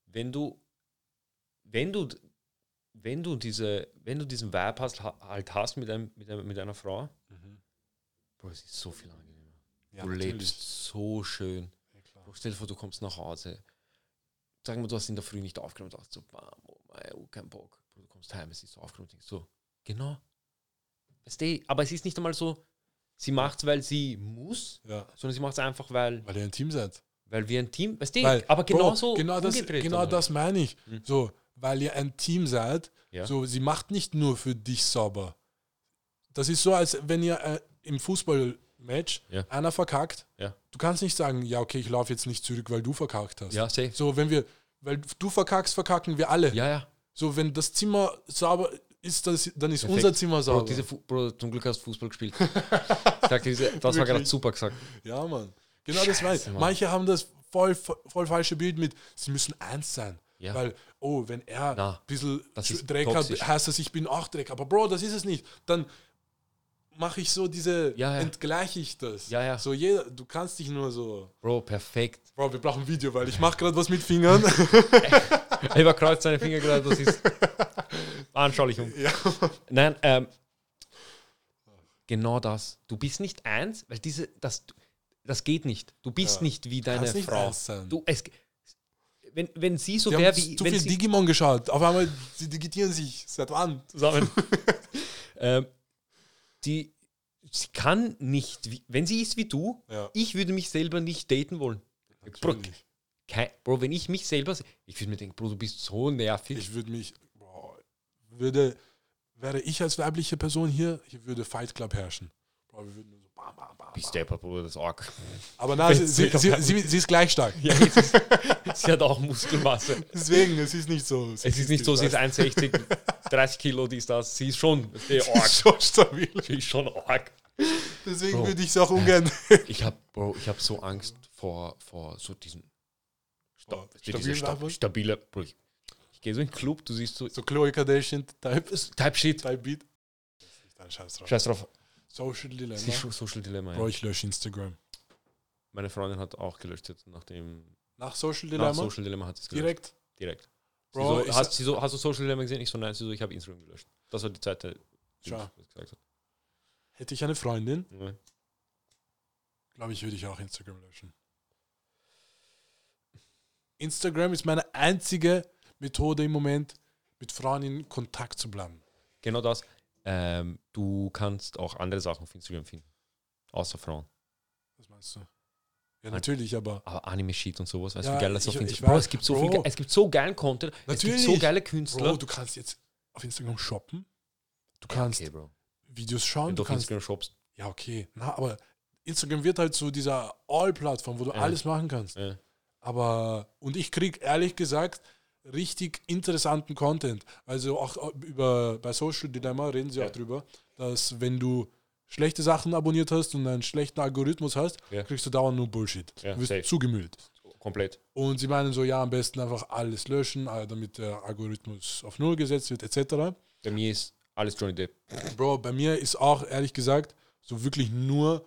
wenn du, wenn du, wenn du diese, wenn du diesen Vibe hast, ha- halt hast mit, einem, mit, einer, mit einer Frau, Bro, es ist so viel angenehmer. Ja, du natürlich. lebst so schön. Stell dir vor, du kommst nach Hause. Sag mal, du hast in der Früh nicht aufgenommen und dachtest so, bam, oh mein, oh, kein Bock. Du kommst heim, es ist so aufgenommen und denkst so, genau. Weißt du, aber es ist nicht einmal so, sie macht es, weil sie muss, Ja, sondern sie macht es einfach, weil, weil ihr ein Team seid. weil wir ein Team, weißt du, Weil, aber Bro, genauso genau das, genau das meine ich. Mhm. So, weil ihr ein Team seid, Ja. so, sie macht nicht nur für dich sauber. Das ist so, als wenn ihr äh, im Fußballmatch Ja. einer verkackt. Ja. Du kannst nicht sagen, ja, okay, ich laufe jetzt nicht zurück, weil du verkackt hast. Ja, safe. So, wenn wir, weil du verkackst, verkacken wir alle. Ja, ja. So, wenn das Zimmer sauber ist, das, dann ist Perfekt. unser Zimmer Bro, sauber. diese Fu Bro, zum Glück hast du Fußball gespielt. [laughs] Sag diese, das war gerade super gesagt. ja, Mann. Genau das meine ich. Scheiße, Mann. Manche haben das voll, voll falsche Bild mit, sie müssen eins sein. Ja. Weil, oh, wenn er ein bisschen Dreck toxisch. hat, heißt das, ich bin auch Dreck. Aber Bro, das ist es nicht. Dann mache ich so diese, Ja, ja. entgleiche ich das. Ja, ja. So jeder, du kannst dich nur so. Bro, perfekt. Bro, wir brauchen ein Video, weil ich mache gerade was mit Fingern. [laughs] Er überkreuzt seine Finger gerade, das ist Anschaulichung. ja. Nein, ähm, genau das. Du bist nicht eins, weil diese, das, das geht nicht. Du bist Ja. nicht wie deine nicht Frau. Du, es, wenn, wenn sie so wäre wie. zu wenn viel sie, Digimon geschaut. Auf einmal, sie digitieren sich. Seit wann? zusammen. [laughs] ähm, die, sie kann nicht, wenn sie ist wie du, Ja. ich würde mich selber nicht daten wollen. Bro, kein, Bro, wenn ich mich selber, se- ich würde mir denken, Bro, du bist so nervig. Ich würde mich, boah, würde, wäre ich als weibliche Person hier, hier würde Fight Club herrschen. Boah, wir würden bist bam. depper, Bro, das ist arg. Aber nein, sie, sie, sie, sie, ist gleich stark. Ja, ist, [laughs] sie hat auch Muskelmasse. Deswegen, es ist nicht so. Es ist nicht so, sie ist 1,60, 30 Kilo, die ist das. Sie ist schon, das ist [laughs] Sie arg. ist schon stabil. Sie ist schon arg. Deswegen Bro. würde ich es auch ungern. [laughs] Ich habe, Bro, ich habe so Angst vor, vor so diesen sta diese stabilen sta stabile. Bro, ich, ich gehe so in den Club, du siehst so So Chloe Kardashian Type, Type Shit. Type Beat. Dann scheiß drauf. Scheiß drauf. Social Dilemma. Social Dilemma. Bro, Ja. ich lösche Instagram. Meine Freundin hat auch gelöscht jetzt, nachdem Nach Social nach Dilemma? Social Dilemma hat sie es gelöscht. Direkt? Direkt. Bro, ich so, hast, so, hast du Social Dilemma gesehen? Ich so, nein, sie so, ich habe Instagram gelöscht. Das war die zweite, die Schau. was gesagt hat. Hätte ich eine Freundin, Ja. glaube ich, würde ich auch Instagram löschen. Instagram ist meine einzige Methode im Moment, mit Frauen in Kontakt zu bleiben. Genau das. Ähm, du kannst auch andere Sachen auf Instagram finden. Außer Frauen. Was meinst du? Ja, natürlich, aber Aber Anime-Sheet und sowas, weißt du, Ja, wie geil das ich- auf Instagram Bro, es gibt so Bro. viel, es gibt so geilen Content, es gibt so Natürlich. geile Künstler. Bro, du kannst jetzt auf Instagram shoppen. Du kannst okay, Bro. Videos Wenn schauen, du du auf kannst. Instagram shoppst. Ja, okay. Na, aber Instagram wird halt so dieser All-Plattform, wo du Ja. alles machen kannst. Ja. Aber, und ich krieg ehrlich gesagt richtig interessanten Content. Also auch über bei Social Dilemma reden sie Ja. auch drüber, dass wenn du schlechte Sachen abonniert hast und einen schlechten Algorithmus hast, Ja. kriegst du dauernd nur Bullshit. Ja, du wirst safe. zugemüllt. Komplett. Und sie meinen so, ja, am besten einfach alles löschen, äh, damit der Algorithmus auf Null gesetzt wird, etc. Bei mir ist alles Johnny Depp. Bro, bei mir ist auch ehrlich gesagt so wirklich nur,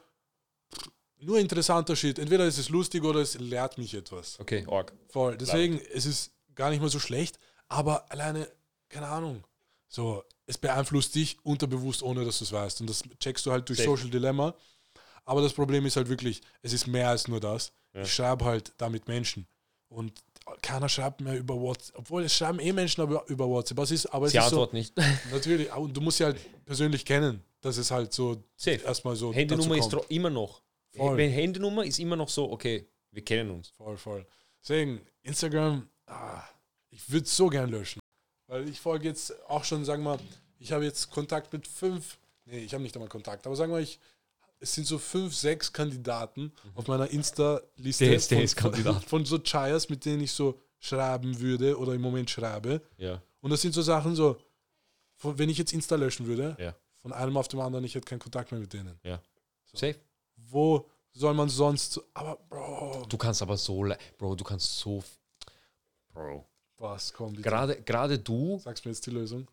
nur interessanter Shit. Entweder ist es lustig oder es lehrt mich etwas. Okay, Org. Voll. Deswegen, es ist gar nicht mal so schlecht, aber alleine, keine Ahnung, so, es beeinflusst dich unterbewusst, ohne dass du es weißt. Und das checkst du halt durch Safe. Social Dilemma. Aber das Problem ist halt wirklich, es ist mehr als nur das. Ja. Ich schreibe halt damit Menschen. Und keiner schreibt mehr über WhatsApp. Obwohl es schreiben eh Menschen über, über WhatsApp. Es ist, aber es Sie ist so, nicht. [laughs] natürlich, und du musst sie halt persönlich kennen, dass es halt so Safe. erstmal so. Handynummer ist immer noch. Voll. Handynummer ist immer noch so, okay, wir kennen uns. Voll, voll. Deswegen, Instagram, ich würde es so gern löschen. Weil ich folge jetzt auch schon, sagen wir mal, ich habe jetzt Kontakt mit fünf, nee, ich habe nicht einmal Kontakt, aber sagen wir, ich, es sind so fünf, sechs Kandidaten auf meiner Insta-Liste Der ist- der von, ist Kandidat. von, von so Chires, mit denen ich so schreiben würde oder im Moment schreibe. Ja. Und das sind so Sachen so, von, wenn ich jetzt Insta löschen würde, Ja. von einem auf dem anderen, ich hätte keinen Kontakt mehr mit denen. Safe. Wo soll man sonst, so, aber Bro, Du kannst aber so, Bro, du kannst so, Bro. Was, komm, bitte. Gerade, gerade du, Sagst mir jetzt die Lösung?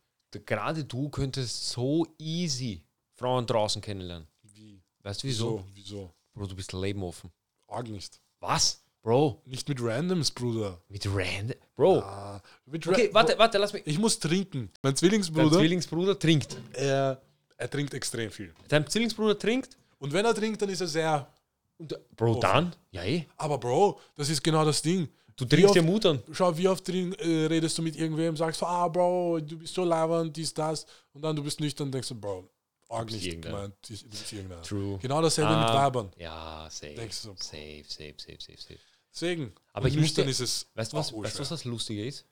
gerade du könntest so easy Frauen draußen kennenlernen. Wie? Weißt du wieso? Wieso? Wieso? Bro, du bist Leben offen. Arg nicht. Was? Bro, Nicht mit Randoms, Bruder. mit Rand. Bro. Ah, mit Ra- Okay, warte, warte, lass mich. Ich muss trinken. Mein Dein Zwillingsbruder, Zwillingsbruder trinkt. er, er trinkt extrem viel. Dein Zwillingsbruder trinkt. Und wenn er trinkt, dann ist er sehr. Und, Bro, Offen. dann? Ja, eh. Aber Bro, das ist genau das Ding. Du trinkst oft- dir Mut an. Schau, wie oft trink, äh, redest du mit irgendwem, sagst ah, Bro, du bist so labernd, dies, das. Und dann du bist nüchtern und denkst du, Bro, arg nicht gemeint, du bist irgendeiner. True. Genau dasselbe mit Ah. Weibern. Ja, safe. Denkst du so, Safe, safe, safe, safe, safe. Deswegen. Aber ich nüchtern ist es. Weißt du, was, weißt was das Lustige ist?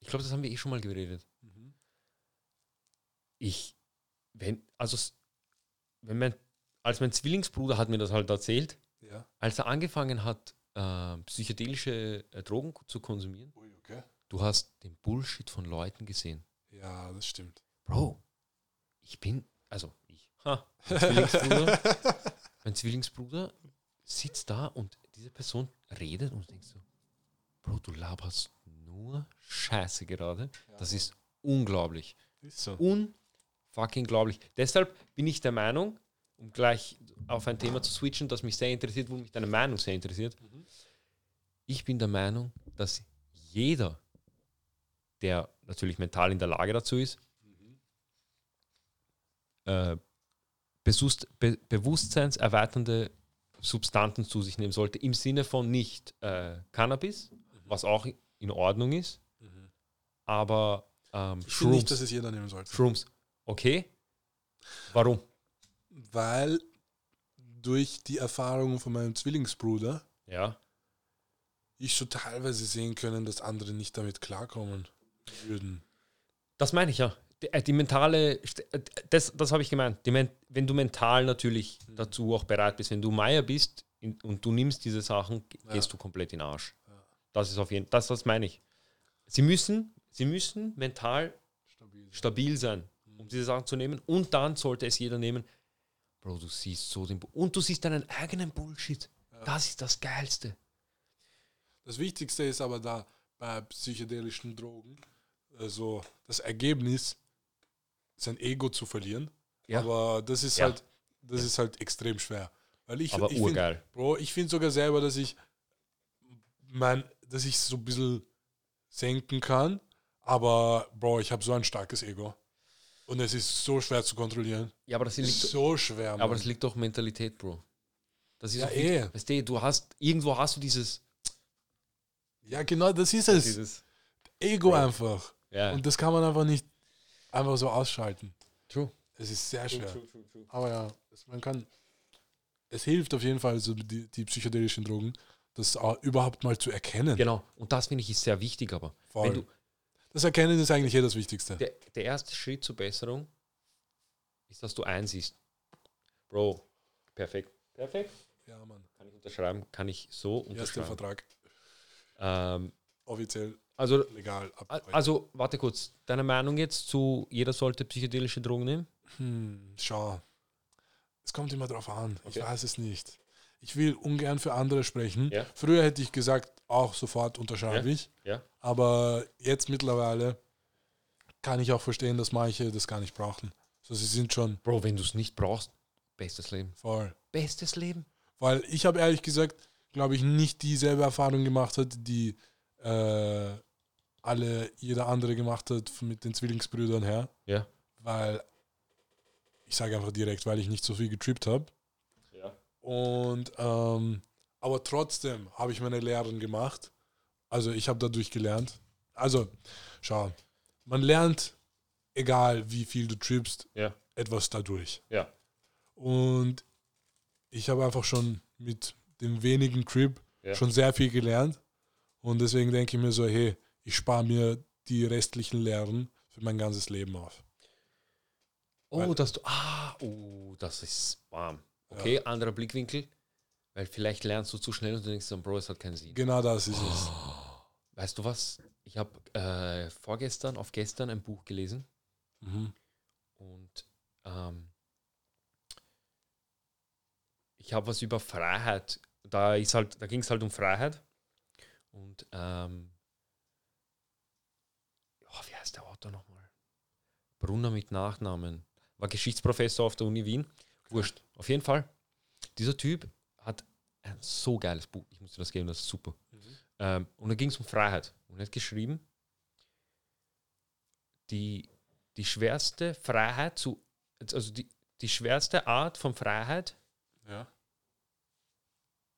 Ich glaube, das haben wir eh schon mal geredet. Mhm. Ich, wenn, also, wenn mein, als mein Zwillingsbruder hat mir das halt erzählt, Ja. als er angefangen hat, äh, psychedelische äh, Drogen zu konsumieren, Ui, okay. du hast den Bullshit von Leuten gesehen. Ja, das stimmt. Bro, ich bin, also ich, ha, mein Zwillingsbruder, [laughs] mein Zwillingsbruder sitzt da und diese Person redet und denkst so, Bro, du laberst nur Scheiße gerade. Das ist unglaublich. Ist so. Unfucking glaublich. Deshalb bin ich der Meinung, um gleich auf ein Thema zu switchen, das mich sehr interessiert, wo mich deine Meinung sehr interessiert. Ich bin der Meinung, dass jeder, der natürlich mental in der Lage dazu ist, äh, besust, be, bewusstseinserweiternde Substanzen zu sich nehmen sollte, im Sinne von nicht äh, Cannabis, was auch in Ordnung ist, aber ähm, Ich finde nicht, Shrooms. dass es jeder nehmen sollte. Shrooms. Okay. Warum? Weil durch die Erfahrungen von meinem Zwillingsbruder Ja. ich schon teilweise sehen können, dass andere nicht damit klarkommen würden. Das meine ich ja. Die, äh, die mentale, äh, das, das habe ich gemeint. Die, wenn du mental natürlich Mhm. dazu auch bereit bist, wenn du Meier bist und du nimmst diese Sachen, Ja. gehst du komplett in den Arsch. Das ist auf jeden das, das meine ich. Sie müssen, sie müssen mental Stabil. stabil sein, Mhm. um diese Sachen zu nehmen. Und dann sollte es jeder nehmen. Bro, du siehst so den Bu und du siehst deinen eigenen Bullshit. Das ist das Geilste. Das Wichtigste ist aber da bei psychedelischen Drogen, also das Ergebnis, sein Ego zu verlieren. Ja. Aber das ist Ja. halt, das ist halt extrem schwer. Weil ich, Aber ich find. Bro, ich finde sogar selber, dass ich mein, dass ich so ein bisschen senken kann. Aber Bro, ich habe so ein starkes Ego. Und es ist so schwer zu kontrollieren. Ja, aber das liegt, So schwer, Mann. aber das liegt doch Mentalität, Bro. Das ist Ja, so eh. Weißt du, du hast, irgendwo hast du dieses, ja, genau, das ist es. dieses Ego Bro. einfach. ja. Und das kann man einfach nicht einfach so ausschalten. True. Es ist sehr schwer. Aber ja, es- man kann. es hilft auf jeden Fall, also die, die psychedelischen Drogen, das auch überhaupt mal zu erkennen. Genau. Und das finde ich ist sehr wichtig, aber Voll. wenn du, Das Erkennen ist eigentlich eh das Wichtigste. der, der erste Schritt zur Besserung ist, dass du einsiehst. Bro, perfekt. Perfekt. Ja, Mann. Kann ich unterschreiben, kann ich so Erster unterschreiben. Vertrag. Ähm, Offiziell, also, legal. Ab a- also, warte kurz. Deine Meinung jetzt zu, jeder sollte psychedelische Drogen nehmen? Hm, schau. Es kommt immer drauf an. Ich Okay. weiß es nicht. Ich will ungern für andere sprechen. Ja. Früher hätte ich gesagt, auch sofort unterschreibe Ja. ich. Ja. Aber jetzt mittlerweile kann ich auch verstehen, dass manche das gar nicht brauchen. So, sie sind schon Bro, wenn du es nicht brauchst, bestes Leben. voll. Bestes Leben? Weil ich habe ehrlich gesagt, glaube ich, nicht dieselbe Erfahrung gemacht hat, die äh, alle, jeder andere gemacht hat mit den Zwillingsbrüdern her. Ja. Weil, ich sage einfach direkt, weil ich nicht so viel getrippt habe. Ja. Und ähm, aber trotzdem habe ich meine Lehren gemacht. Also ich habe dadurch gelernt. Also, schau, man lernt, egal wie viel du trippst, Ja. etwas dadurch. Ja. Und ich habe einfach schon mit dem wenigen Trip Ja. schon sehr viel gelernt. Und deswegen denke ich mir so, hey, ich spare mir die restlichen Lehren für mein ganzes Leben auf. Oh, Weil- dass du. Ah, oh, das ist warm. Okay, anderer Blickwinkel. Weil vielleicht lernst du zu schnell und du denkst dann, Bro, es hat keinen Sinn. Genau das ist es. [gasps] Weißt du was? Ich habe äh, vorgestern auf gestern ein Buch gelesen Mhm. und ähm, ich habe was über Freiheit. Da ist halt, da ging es halt um Freiheit. Und ähm, oh, wie heißt der Autor nochmal? Brunner mit Nachnamen. War Geschichtsprofessor auf der Uni Wien. Wurscht. Auf jeden Fall. Dieser Typ so geiles Buch. Ich muss dir das geben, das ist super. Ähm, und da ging es um Freiheit. Und er hat geschrieben, die, die schwerste Freiheit zu, also die, die schwerste Art von Freiheit Ja.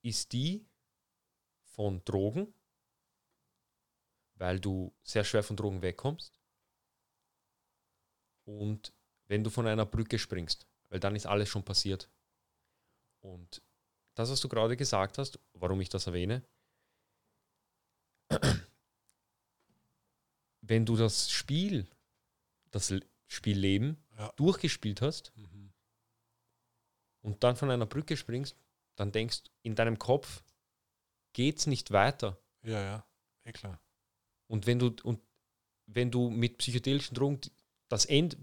ist die von Drogen, weil du sehr schwer von Drogen wegkommst. Und wenn du von einer Brücke springst, weil dann ist alles schon passiert. Und das, was du gerade gesagt hast, warum ich das erwähne, wenn du das Spiel, das L- Spiel Leben Ja. durchgespielt hast Mhm. und dann von einer Brücke springst, dann denkst in deinem Kopf, geht's nicht weiter. Ja, ja. Eh klar. Und wenn du, und wenn du mit psychedelischen Drogen das End,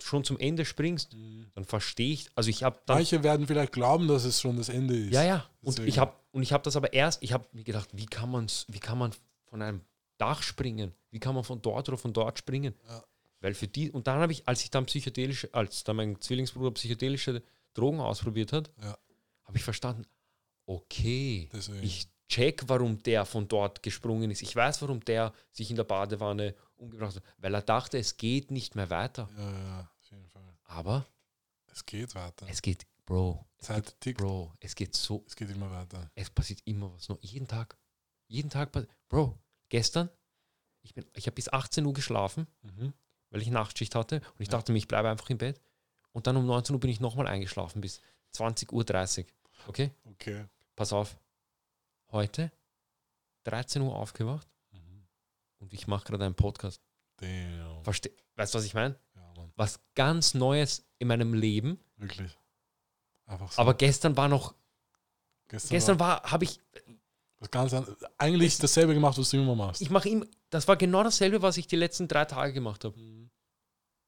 schon zum Ende springst, dann verstehe ich, also ich habe Manche werden vielleicht glauben, dass es schon das Ende ist. Ja, ja. Und Deswegen. ich habe und ich habe das aber erst, ich habe mir gedacht, wie kann man wie kann man von einem Dach springen? Wie kann man von dort oder von dort springen? Ja. Weil für die und dann habe ich, als ich dann psychedelische, als dann mein Zwillingsbruder psychedelische Drogen ausprobiert hat, Ja. habe ich verstanden, okay, Deswegen. ich check, warum der von dort gesprungen ist. Ich weiß, warum der sich in der Badewanne umgebracht hat, weil er dachte, es geht nicht mehr weiter. Ja, ja, auf jeden Fall. Aber Es geht weiter. es geht, Bro, es Zeit geht, tickt. Bro, es geht so Es geht immer weiter. es passiert immer was. Noch jeden Tag. Jeden Tag. Bro, gestern, ich, bin- ich habe bis 18 Uhr geschlafen, Mhm. weil ich Nachtschicht hatte und ich Ja. dachte mir, ich bleibe einfach im Bett. Und dann um 19 Uhr bin ich nochmal eingeschlafen bis 20.30 Uhr. Okay? Okay. Pass auf. Heute 13 Uhr aufgewacht. Und ich mache gerade einen Podcast. Damn. Verste weißt du, was ich meine? Ja. Was ganz Neues in meinem Leben. Wirklich. Einfach so. Aber gestern war noch, gestern, gestern war war, habe ich, was ganz an, eigentlich dasselbe gemacht, was du immer machst. ich mache ihm, das war genau dasselbe, was ich die letzten drei Tage gemacht habe. Mhm.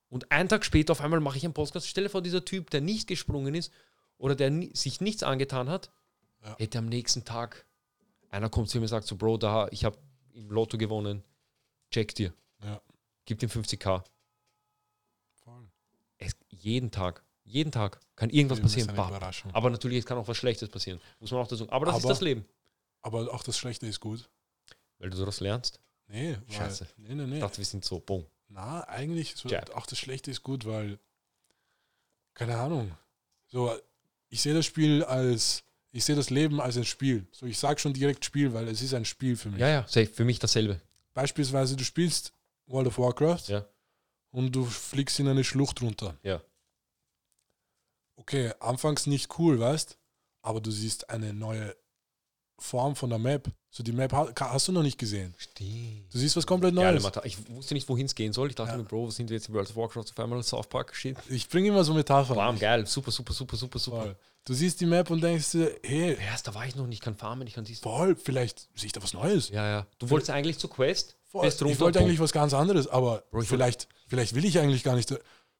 Und einen Tag später auf einmal mache ich einen Podcast. Stelle vor, dieser Typ, der nicht gesprungen ist oder der sich nichts angetan hat, Ja. hätte am nächsten Tag einer kommt zu mir und sagt so, Bro, da, ich habe im Lotto gewonnen. Check dir. Ja. Gib ihm 50k. Voll. Es, jeden Tag. Jeden Tag kann irgendwas Leben ist passieren. Aber natürlich, es kann auch was Schlechtes passieren. Muss man auch dazu. Aber das ist Aber- das Leben. Aber auch das Schlechte ist gut. Weil du daraus lernst. Nee, weil, Scheiße. Nee, nee, nee. Ich dachte, wir sind so, boom. Na, eigentlich, so, auch das Schlechte ist gut, weil, keine Ahnung. So, ich sehe das Spiel als, ich sehe das Leben als ein Spiel. So, ich sage schon direkt Spiel, weil es ist ein Spiel für mich. Ja, ja. Für mich dasselbe. Beispielsweise, du spielst World of Warcraft Ja. und du fliegst in eine Schlucht runter. Ja. Okay, anfangs nicht cool, weißt? aber du siehst eine neue Form von der Map. So die Map ha- hast du noch nicht gesehen. Stimmt. Du siehst was komplett Geile Neues. Mata- Ich wusste nicht, wohin es gehen soll. Ich dachte Ja. mir, Bro, sind wir jetzt in World of Warcraft auf einmal South Park Shit? Ich bringe immer so Metaphern. Warm, geil, super, super, super, super, super. Du siehst die Map und denkst dir, hey, Erst, da war ich noch nicht, ich kann farmen, ich kann dies. voll, vielleicht sehe ich da was Neues. Ja, ja. Du wolltest eigentlich zur Quest? Voll. Ich wollte eigentlich was ganz anderes, aber Bro, ich vielleicht, vielleicht will ich eigentlich gar nicht.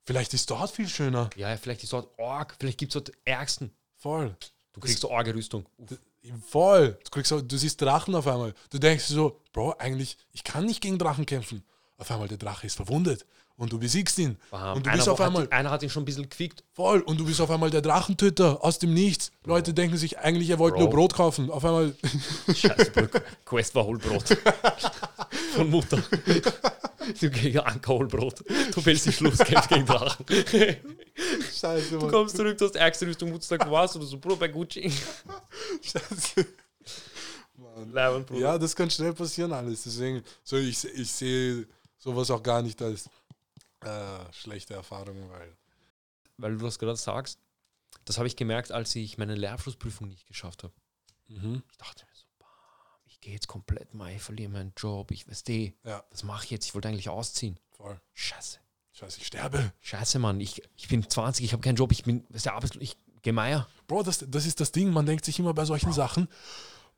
Vielleicht ist dort viel schöner. Ja, ja, vielleicht ist dort Org, vielleicht gibt es dort Ärgsten. Voll. Du kriegst so arge Rüstung. Voll. Du, kriegst, du siehst Drachen auf einmal. Du denkst so, Bro, eigentlich, ich kann nicht gegen Drachen kämpfen. Auf einmal der Drache ist verwundet und du besiegst ihn. Bam. Und du einer, bist auf hat, einmal einer hat ihn schon ein bisschen gefickt. voll und du bist auf einmal der Drachentöter aus dem Nichts. Leute denken sich eigentlich, er wollte Bro. nur Brot kaufen. Auf einmal, [laughs] Scheiße, Bro. Quest war Hohlbrot. [laughs] Von Mutter. Du gegen Anker Hohlbrot. Du willst die Schlusskampf gegen Drachen. [laughs] Scheiße, Du Mann. kommst zurück, du hast ärgste Rüstung, Mutter sagt, was? Oder so, Bro, bei Gucci. Scheiße. Bruder. Ja, das kann schnell passieren alles. Deswegen, so ich, ich sehe sowas auch gar nicht als äh, schlechte Erfahrung, weil Weil du das gerade sagst, das habe ich gemerkt, als ich meine Lehrabschlussprüfung nicht geschafft habe. mhm. Ich dachte mir so, bam, ich gehe jetzt komplett mal, ich verliere meinen Job, ich weiß die, Ja. das mache ich jetzt, ich wollte eigentlich ausziehen. voll. Scheiße. Scheiße, ich sterbe. Scheiße, Mann, ich, ich bin 20, ich habe keinen Job, ich bin, was der arbeitslos, ich gehe Meier. Bro, das, das ist das Ding, man denkt sich immer bei solchen Sachen,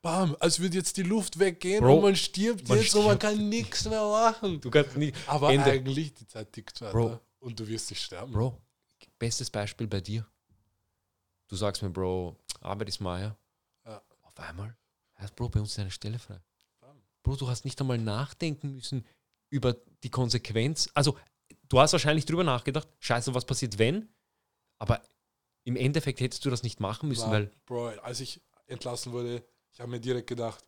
bam, als würde jetzt die Luft weggehen Bro, und man stirbt man jetzt und man stirbt. kann nichts mehr machen. Du kannst nie. Aber Ende. eigentlich, die Zeit tickt weiter Bro. und du wirst nicht sterben. Bro, bestes Beispiel bei dir. Du sagst mir, Bro, Arbeit ist Meier. Ja. Auf einmal heißt, Bro, bei uns ist eine Stelle frei. Bam. Bro, du hast nicht einmal nachdenken müssen über die Konsequenz. Also, du hast wahrscheinlich drüber nachgedacht, scheiße, was passiert, wenn? Aber im Endeffekt hättest du das nicht machen müssen, War- weil, Bro, als ich entlassen wurde, ich habe mir direkt gedacht,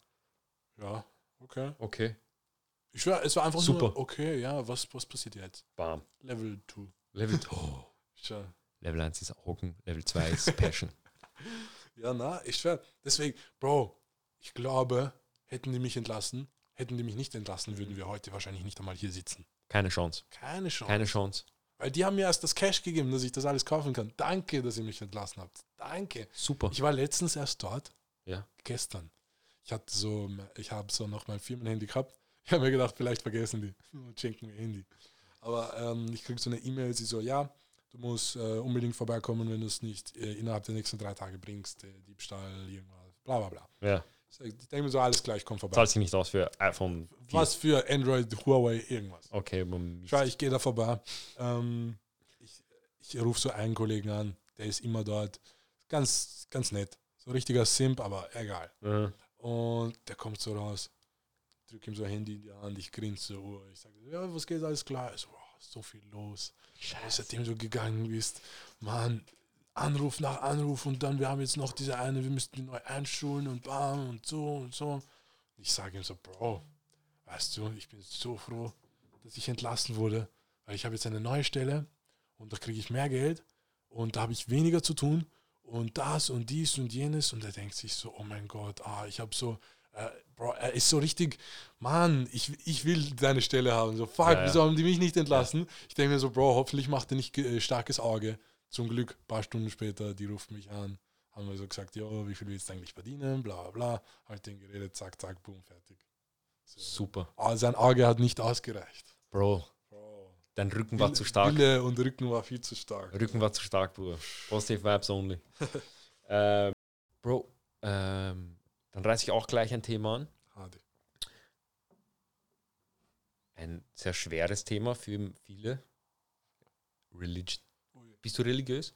ja, okay. okay, Ich schwör, es war einfach Super. nur, okay, ja, was, was passiert jetzt? bam. Level 2. Level, [laughs] oh. Schau. Level 1 ist Hocken, Level 2 ist Passion. [laughs] Ja, na, ich schwör. Deswegen, Bro, ich glaube, hätten die mich entlassen, hätten die mich nicht entlassen, würden wir heute wahrscheinlich nicht einmal hier sitzen. Keine Chance. Keine Chance. Keine Chance. Weil die haben mir erst das Cash gegeben, dass ich das alles kaufen kann. Danke, dass ihr mich entlassen habt. Danke. Super. Ich war letztens erst dort. Ja. Gestern. Ich hatte so, ich habe so noch mein Firmenhandy gehabt. Ich habe mir gedacht, vielleicht vergessen die [laughs] und schenken mir Handy. Aber ähm, ich kriege so eine E-Mail, sie so, ja, du musst äh, unbedingt vorbeikommen, wenn du es nicht äh, innerhalb der nächsten drei Tage bringst. Äh, Diebstahl, irgendwas, bla bla bla. Ja. Ich denke mir so, alles klar, ich komme vorbei. Zahlt sich nicht aus für iPhone 4. Was für Android, Huawei, irgendwas. Okay, man- Schau, ich gehe da vorbei. Ähm, ich ich rufe so einen Kollegen an, der ist immer dort. Ganz, ganz nett. So richtiger Simp, aber egal. Mhm. Und der kommt so raus, drück ihm so ein Handy in die Hand, ich grinse so. Ich sage, ja, was geht, alles klar? So, oh, so viel los. Seitdem du gegangen bist, Mann, Anruf nach Anruf und dann, wir haben jetzt noch diese eine, wir müssten die neu einschulen und bam und so und so. Ich sage ihm so, Bro, weißt du, ich bin so froh, dass ich entlassen wurde, weil ich habe jetzt eine neue Stelle und da kriege ich mehr Geld und da habe ich weniger zu tun und das und dies und jenes und er denkt sich so, oh mein Gott, ah, ich habe so, äh, Bro, er ist so richtig, Mann, ich, ich will deine Stelle haben, so, fuck, Ja, ja. wieso haben die mich nicht entlassen? Ich denke mir so, Bro, hoffentlich macht er nicht äh, starkes Auge. Zum Glück, ein paar Stunden später, die rufen mich an, haben wir so gesagt, jo, wie viel willst du eigentlich verdienen, bla bla bla, habe ich denen geredet, zack, zack, boom, fertig. So. Super. Aber sein Auge hat nicht ausgereicht. Bro. Dein Rücken war Wille- zu stark. Wille und Rücken war viel zu stark. Rücken war zu stark, Bruder. Positive Vibes only. [laughs] ähm, Bro, ähm, dann reiße ich auch gleich ein Thema an. Hade. Ein sehr schweres Thema für viele. Religion. Ui. Bist du religiös?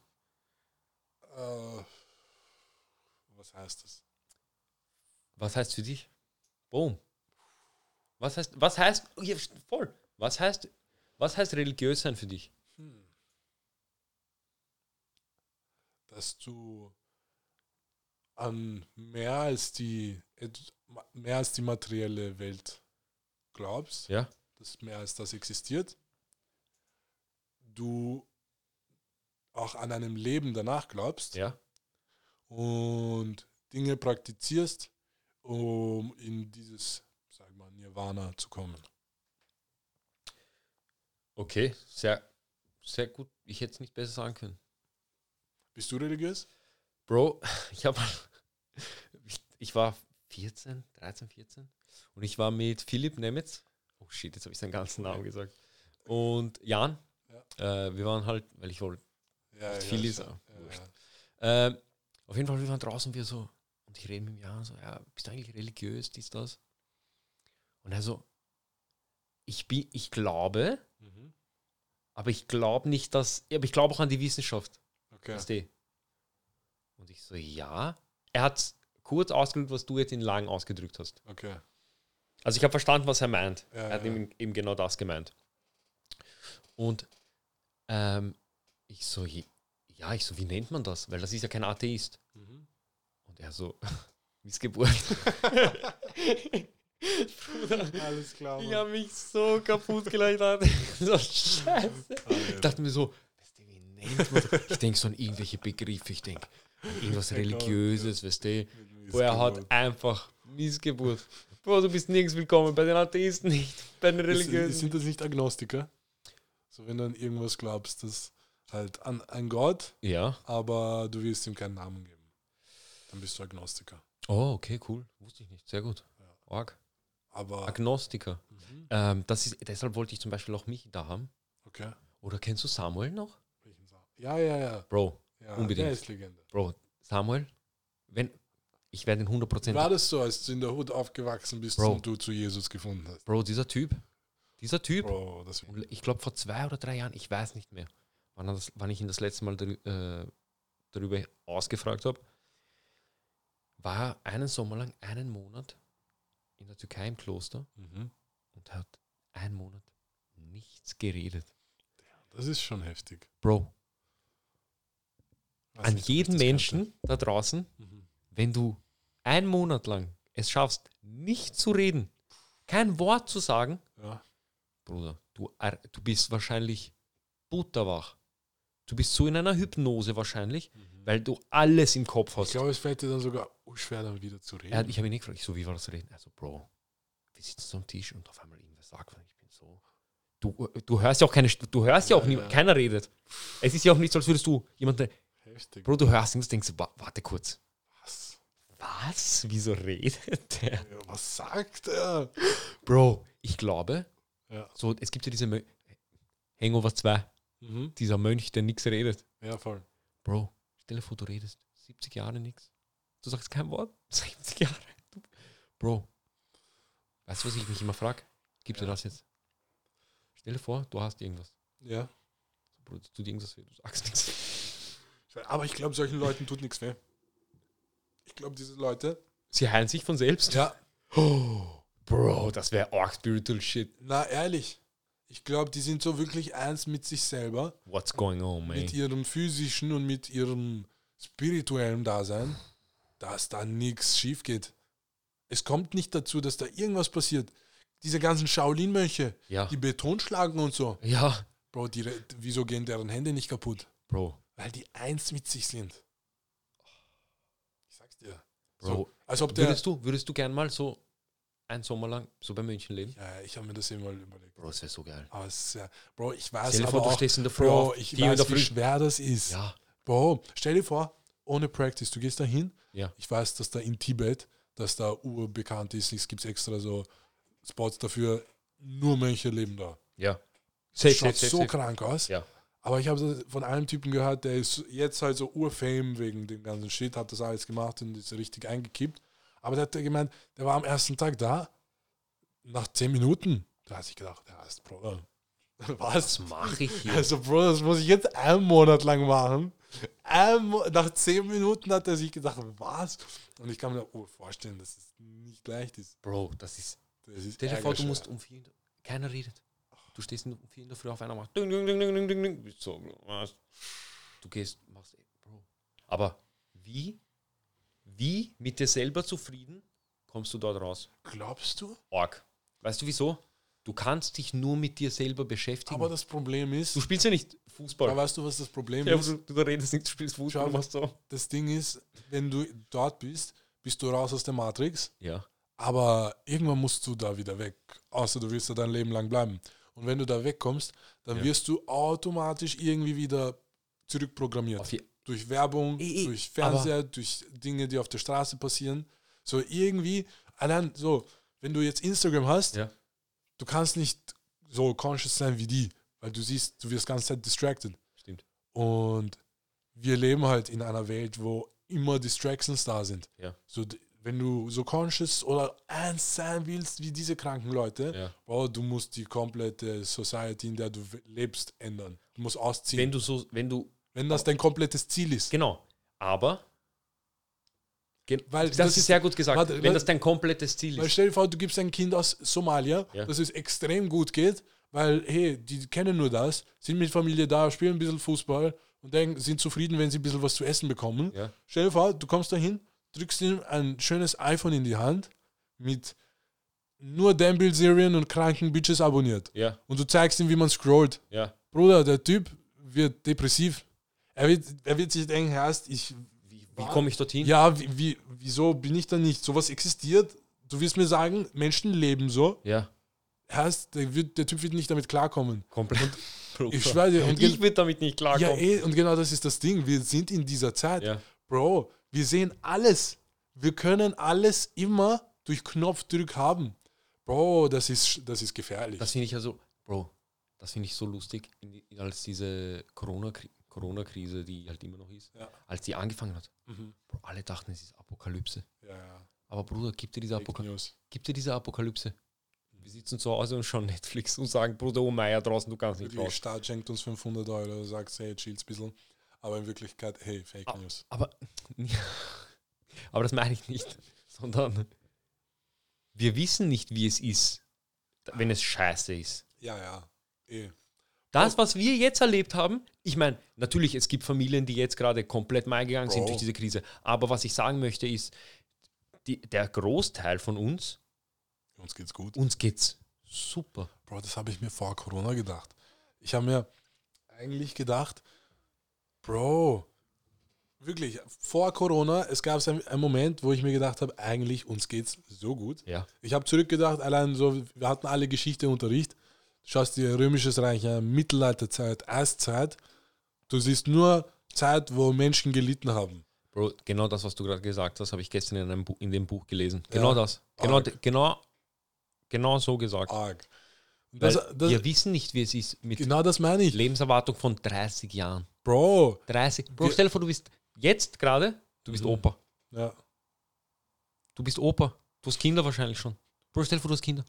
Äh, was heißt das? Was heißt für dich? Boom. Was heißt, was heißt, oh, voll. Was heißt, was heißt religiös sein für dich? Hm. Dass du an mehr als die mehr als die materielle Welt glaubst, Ja. dass mehr als das existiert. Du auch an einem Leben danach glaubst Ja. und Dinge praktizierst, um in dieses, sag mal, Nirvana zu kommen. Okay, sehr, sehr gut. Ich hätte es nicht besser sagen können. Bist du religiös? Bro, [laughs] ich habe. [laughs] Ich, ich war 14, 13, 14 und ich war mit Philipp Nemetz. Oh shit, jetzt habe ich seinen ganzen Namen gesagt. Und Jan. Äh, wir waren halt, weil ich wollte. Ja, Viel ist Ja, ja. Äh, auf jeden Fall, wir waren draußen, wir so. Und ich rede mit dem Jan so: Ja, bist du eigentlich religiös, dies, das? Und er so: Ich, bin, ich glaube, Mhm. aber ich glaube nicht, dass. Aber ich glaube auch an die Wissenschaft. Okay. Weißt du? Und ich so, ja. Er hat kurz ausgedrückt, was du jetzt in lang ausgedrückt hast. Okay. Also ich habe verstanden, was er meint. Ja, er hat ja. eben, eben genau das gemeint. Und ähm, ich so, ja, ich so, wie nennt man das? Weil das ist ja kein Atheist. Mhm. Und er so, [laughs] Missgeburt. [laughs] [laughs] Alles klar. Ich habe mich so kaputt gelacht. [laughs] So scheiße. Ich dachte mir so, weißt du, wie nennt man das? Ich denke so an irgendwelche Begriffe. Ich denke an irgendwas Religiöses, weißt du. Wo er hat einfach Missgeburt. Bro, du bist nirgends willkommen, bei den Atheisten nicht, bei den Ist, Religiösen. sind das nicht Agnostiker? So, wenn du an irgendwas glaubst, das halt an ein Gott, Ja. aber du willst ihm keinen Namen geben. Dann bist du Agnostiker. Oh, okay, cool. Wusste ich nicht. Sehr gut. Org. Aber. Agnostiker. Mhm. Ähm, das ist, deshalb wollte ich zum Beispiel auch mich da haben. Okay. Oder kennst du Samuel noch? Ja, ja, ja. Bro, ja Unbedingt. Der ist Legende. Bro, Samuel, wenn ich werde ihn 100%. War das so, als du in der Hut aufgewachsen bist Bro. und du zu Jesus gefunden hast? Bro, dieser Typ, dieser Typ, Bro, ich glaube vor zwei oder drei Jahren, ich weiß nicht mehr, wann, das, wann ich ihn das letzte Mal darü äh, darüber ausgefragt habe, war er einen Sommer lang, einen Monat in der Türkei im Kloster mhm. und hat einen Monat nichts geredet. Das ist schon heftig. Bro, Weiß an nicht, jeden Menschen da draußen, könnte. Mhm. wenn du einen Monat lang es schaffst, nicht zu reden, kein Wort zu sagen, Ja. Bruder, du, du bist wahrscheinlich butterwach. Du bist so in einer Hypnose wahrscheinlich, weil du alles im Kopf Mhm. Ich hast. glaube, es fällt dir dann sogar oh, schwer, dann wieder zu reden. Hat, ich habe ihn nicht gefragt, ich so, wie war das Reden? Also, Bro, wir sitzen so am Tisch und auf einmal irgendwer sagt, ich bin so. Du, du hörst ja auch keine, du hörst ja auch Ja, niemand, ja. keiner redet. Es ist ja auch nicht so, als würdest du jemanden, Heftig. Bro, du hörst irgendwas, denkst du, wa- warte kurz. Was? Was? Wieso redet der? Ja, was sagt er? Bro, ich glaube, so, es gibt ja diese Hangover 2, Mhm. dieser Mönch, der nichts redet. Ja, voll. Bro, stell dir vor, du redest 70 Jahre nichts. Du sagst kein Wort. [laughs] 70 Jahre. Du- Bro, weißt du, was ich mich immer frage? Gib dir Ja. das jetzt. Stell dir vor, du hast irgendwas. Ja. Bro, es tut irgendwas weh, du sagst nichts. Aber ich glaube, solchen Leuten tut nichts weh. Ich glaube, diese Leute. Sie heilen sich von selbst. Ja. Oh, [gasps] Bro, das wäre arg spiritual shit. Na, ehrlich. Ich glaube, die sind so wirklich eins mit sich selber, What's going on, man? mit ihrem physischen und mit ihrem spirituellen Dasein, dass da nichts schief geht. Es kommt nicht dazu, dass da irgendwas passiert. Diese ganzen Shaolin-Mönche, Ja. die Beton schlagen und so. Ja. Bro, die, wieso gehen deren Hände nicht kaputt? Bro, Weil die eins mit sich sind. Ich sag's dir. Bro. So, als ob der. würdest du, würdest du gern mal so einen Sommer lang so bei München leben? Ja, ich habe mir das immer überlegt. Bro, das wäre so geil. Aber es ja, Bro, ich weiß Stell dir aber vor, du auch, stehst in der Früh Bro, auf, ich vier in der weiß, wie Früh. schwer das ist. Ja. Bro, stell dir vor, ohne Practice, du gehst da hin. Ja. Ich weiß, dass da in Tibet, dass da urbekannt ist, es gibt extra so Spots dafür, nur Mönche leben da. Ja. Das schaut so krank aus. Ja. Aber ich habe von einem Typen gehört, der ist jetzt halt so urfame wegen dem ganzen Shit, hat das alles gemacht und ist richtig eingekippt. Aber der hat gemeint, der war am ersten Tag da, nach zehn Minuten, da hat sich gedacht, ja, ist Bruder. [laughs] Was? Was mache ich hier? Also, Bro, das muss ich jetzt einen Monat lang machen. Ein Mo nach zehn Minuten hat er sich gedacht, was? Und ich kann mir oh, vorstellen, dass es nicht leicht ist. Bro, das ist. Das ist Stell dir vor, du musst um vier. in der- Keiner redet. Du stehst um vier in der Früh auf einer macht. Ding, ding, ding, ding, ding, ding, ding. Bist So, was? Du gehst, machst. Bro. Aber wie, wie mit dir selber zufrieden kommst du dort raus? Glaubst du? Org. Weißt du wieso? Du kannst dich nur mit dir selber beschäftigen. Aber das Problem ist, du spielst ja nicht Fußball. aber weißt du, was das Problem ja, ist? du, du redest nicht, du spielst Fußball, Schau. du machst so. Das Ding ist, wenn du dort bist, bist du raus aus der Matrix, Ja. aber irgendwann musst du da wieder weg, außer du willst da dein Leben lang bleiben. Und wenn du da wegkommst, dann Ja. wirst du automatisch irgendwie wieder zurückprogrammiert. Auf durch Werbung, Eh, eh, durch Fernseher, durch Dinge, die auf der Straße passieren. So irgendwie, allein so, wenn du jetzt Instagram hast, Ja. du kannst nicht so conscious sein wie die, weil du siehst, du wirst die ganze Zeit distracted. Stimmt. Und wir leben halt in einer Welt, wo immer Distractions da sind. Ja. So, wenn du so conscious oder ernst sein willst wie diese kranken Leute, Ja. Bro, du musst die komplette Society, in der du lebst, ändern. Du musst ausziehen. Wenn du so, wenn du, wenn das dein komplettes Ziel ist. genau, aber, Weil das, das ist sehr gut gesagt, warte, wenn weil- das dein komplettes Ziel Weil ist. stell dir vor, du gibst ein Kind aus Somalia, Ja. dass es extrem gut geht, weil, hey, die kennen nur das, sind mit Familie da, spielen ein bisschen Fußball und denken, sind zufrieden, wenn sie ein bisschen was zu essen bekommen. Ja. Stell dir vor, du kommst dahin, drückst ihm ein schönes iPhone in die Hand mit nur Dan Bilzerian und kranken Bitches abonniert. Ja, Und du zeigst ihm, wie man scrollt. ja. Bruder, der Typ wird depressiv. Er wird, er wird sich denken, Herrst, ich Wie, wie komme ich dorthin? ja, wie, wie, wieso bin ich da nicht? Sowas existiert. Du wirst mir sagen, Menschen leben so. Ja, Heißt, der, wird, der Typ wird nicht damit klarkommen. komplett. [laughs] Ich schwöre dir. Und ich würde damit nicht ja, klarkommen. eh, und genau das ist das Ding. Wir sind in dieser Zeit. Ja. Bro, wir sehen alles. Wir können alles immer durch Knopfdruck haben. Bro, das ist, das ist gefährlich. Das finde ich also, Bro, das finde ich so lustig, als diese Corona-Kri- Corona-Krise, die halt immer noch ist, Ja. als die angefangen hat. Mhm. Bro, alle dachten, es ist Apokalypse. ja. Aber Bruder, gibt dir diese, Fake Apoka News. gibt dir diese Apokalypse? Wir sitzen zu Hause und schauen Netflix und sagen, Bruder, oh Meier draußen, du kannst nicht raus. Staat schenkt uns 500 Euro, sagt, hey, chill's ein bisschen. Aber in Wirklichkeit, hey, Fake Ah. News. Aber, [laughs] aber das meine ich nicht, [laughs] sondern wir wissen nicht, wie es ist, wenn es scheiße ist. Ja, ja. Eh. Das, was wir jetzt erlebt haben, ich meine, natürlich, es gibt Familien, die jetzt gerade komplett gegangen sind durch diese Krise. Aber was ich sagen möchte, ist, die, der Großteil von uns, Uns geht's gut. uns geht's super. Bro, das habe ich mir vor Corona gedacht. Ich habe mir eigentlich gedacht, Bro, wirklich, vor Corona, es gab einen, einen Moment, wo ich mir gedacht habe, eigentlich uns geht's so gut. Ja, Ich habe zurückgedacht, allein so, wir hatten alle Geschichteunterricht. Du schaust dir Römisches Reich an, Mittelalterzeit, Eiszeit. Du siehst nur Zeit, wo Menschen gelitten haben. Bro, genau das, was du gerade gesagt hast, habe ich gestern in, einem Bu in dem Buch gelesen. Genau Ja. das. Genau, Arg. genau, genau so gesagt. Arg. Das, das, wir wissen nicht, wie es ist mit genau das meine ich. Lebenserwartung von 30 Jahren. Bro. 30. Bro, stell dir vor, du bist jetzt gerade, du bist Mhm. Opa. Ja, Du bist Opa. Du hast Kinder wahrscheinlich schon. Bro, stell dir vor, du hast Kinder.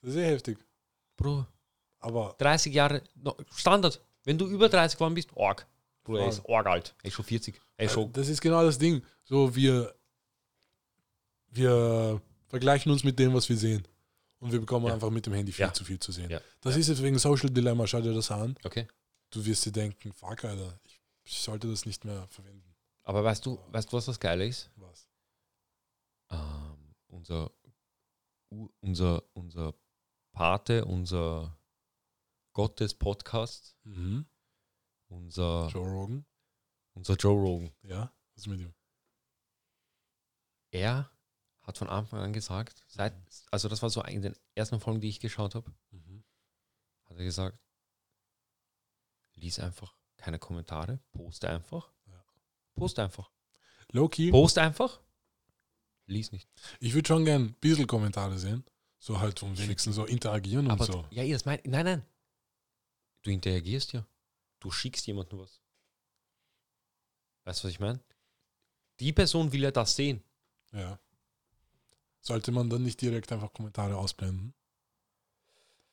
Das ist sehr heftig. Bro, Aber 30 Jahre, no, Standard. Wenn du über 30 geworden bist, arg. Bruder, er ist arg alt. Er ist schon 40. Er ist schon. Das ist genau das Ding. So, wir, wir vergleichen uns mit dem, was wir sehen. Und wir bekommen Ja. einfach mit dem Handy viel Ja. zu viel zu sehen. Ja. Das ist jetzt wegen Social Dilemma. Schau dir das an. Okay. Du wirst dir denken, fuck, Alter, ich, sollte das nicht mehr verwenden. Aber weißt du, weißt du, was das Geile ist? Was? Ähm, unser, unser, unser Pate, unser Gott des Podcasts, Mhm. unser, Joe Rogan? unser Joe Rogan. Ja? Was ist mit ihm? Er hat von Anfang an gesagt, seit, also das war so in den ersten Folgen, die ich geschaut habe, Mhm. hat er gesagt, lies einfach keine Kommentare, poste einfach. Ja. Poste einfach. Loki, Poste einfach, lies nicht. ich würde schon gern ein bisschen Kommentare sehen. So halt um wenigstens so interagieren und Aber so. ja, das mein, nein, nein. Du interagierst ja. Du schickst jemandem was. Weißt du, was ich meine? Die Person will ja das sehen. Ja. Sollte man dann nicht direkt einfach Kommentare ausblenden?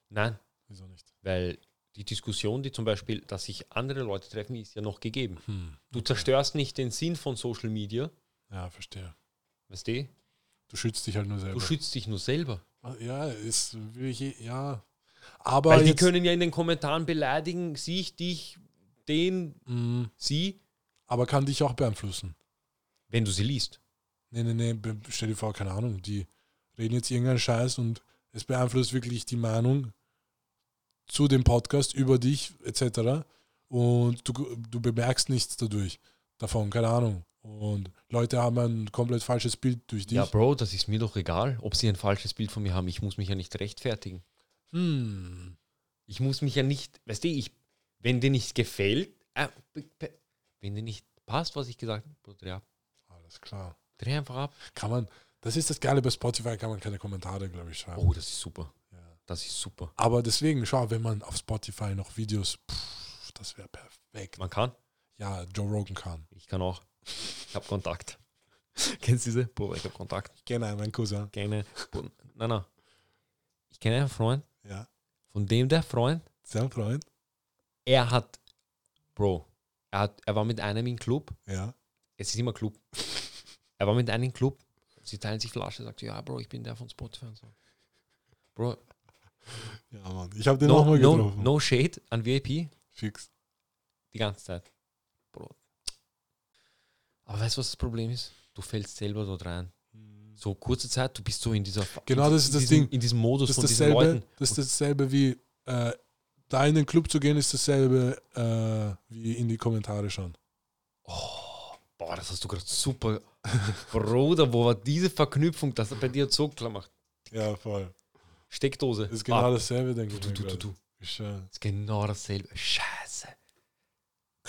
Nein, Wieso nicht? weil die Diskussion, die zum Beispiel, dass sich andere Leute treffen, ist ja noch gegeben. Hm. Du zerstörst nicht den Sinn von Social Media, Ja, verstehe. weißt du? Du schützt dich halt nur selber. Du schützt dich nur selber. Ja, ist wirklich, ja. Aber Weil die können ja in den Kommentaren beleidigen, sich, dich, den, mh, sie, aber kann dich auch beeinflussen. wenn du sie liest. Nee, nee, nee, stell dir vor, keine Ahnung, die reden jetzt irgendeinen Scheiß und es beeinflusst wirklich die Meinung zu dem Podcast über dich etc. Und du, du bemerkst nichts dadurch, davon, keine Ahnung. Und Leute haben ein komplett falsches Bild durch dich. Ja, Bro, das ist mir doch egal, ob sie ein falsches Bild von mir haben. Ich muss mich ja nicht rechtfertigen. Hm. Ich muss mich ja nicht, weißt du, ich, wenn dir nicht gefällt, Äh, wenn dir nicht passt, was ich gesagt habe, dreh ab. Alles klar. Dreh einfach ab. Kann man, das ist das Geile bei Spotify, kann man keine Kommentare, glaube ich, schreiben. Oh, das ist super. Ja. Das ist super. Aber deswegen, schau, wenn man auf Spotify noch Videos, pff, das wäre perfekt. Man kann. Ja, Joe Rogan kann. Ich kann auch. Ich habe Kontakt. [laughs] Kennst du diese? Bro, ich habe Kontakt. Ich kenne einen, mein Cousin. Keine. Nein, nein. Ich kenne einen Freund, Ja. von dem der Freund, Sein Freund. er hat, Bro, er, hat, er war mit einem im Club. Ja. Es ist immer Club. [laughs] er war mit einem im Club. Sie teilen sich Flasche, sagt, ja, Bro, ich bin der von Spotify und so. Bro, Ja, Mann. Ich habe den no, auch mal no, getroffen. no shade an VIP Fix. die ganze Zeit. Aber weißt du, was das Problem ist? Du fällst selber dort rein. So kurze Zeit, du bist so in dieser Genau, das ist das diesem, Ding. in diesem Modus Das von diesen dasselbe, Leuten. das ist dasselbe wie äh, da in den Club zu gehen, ist dasselbe äh, wie in die Kommentare schauen. Oh, boah, das hast du gerade super. [laughs] Bruder, wo war diese Verknüpfung? Das hat bei dir so klar gemacht. Ja, voll. Steckdose. Das ist genau Ah, dasselbe, denke du, ich. du, du, du. Ist, äh, Das ist genau dasselbe. Scheiße.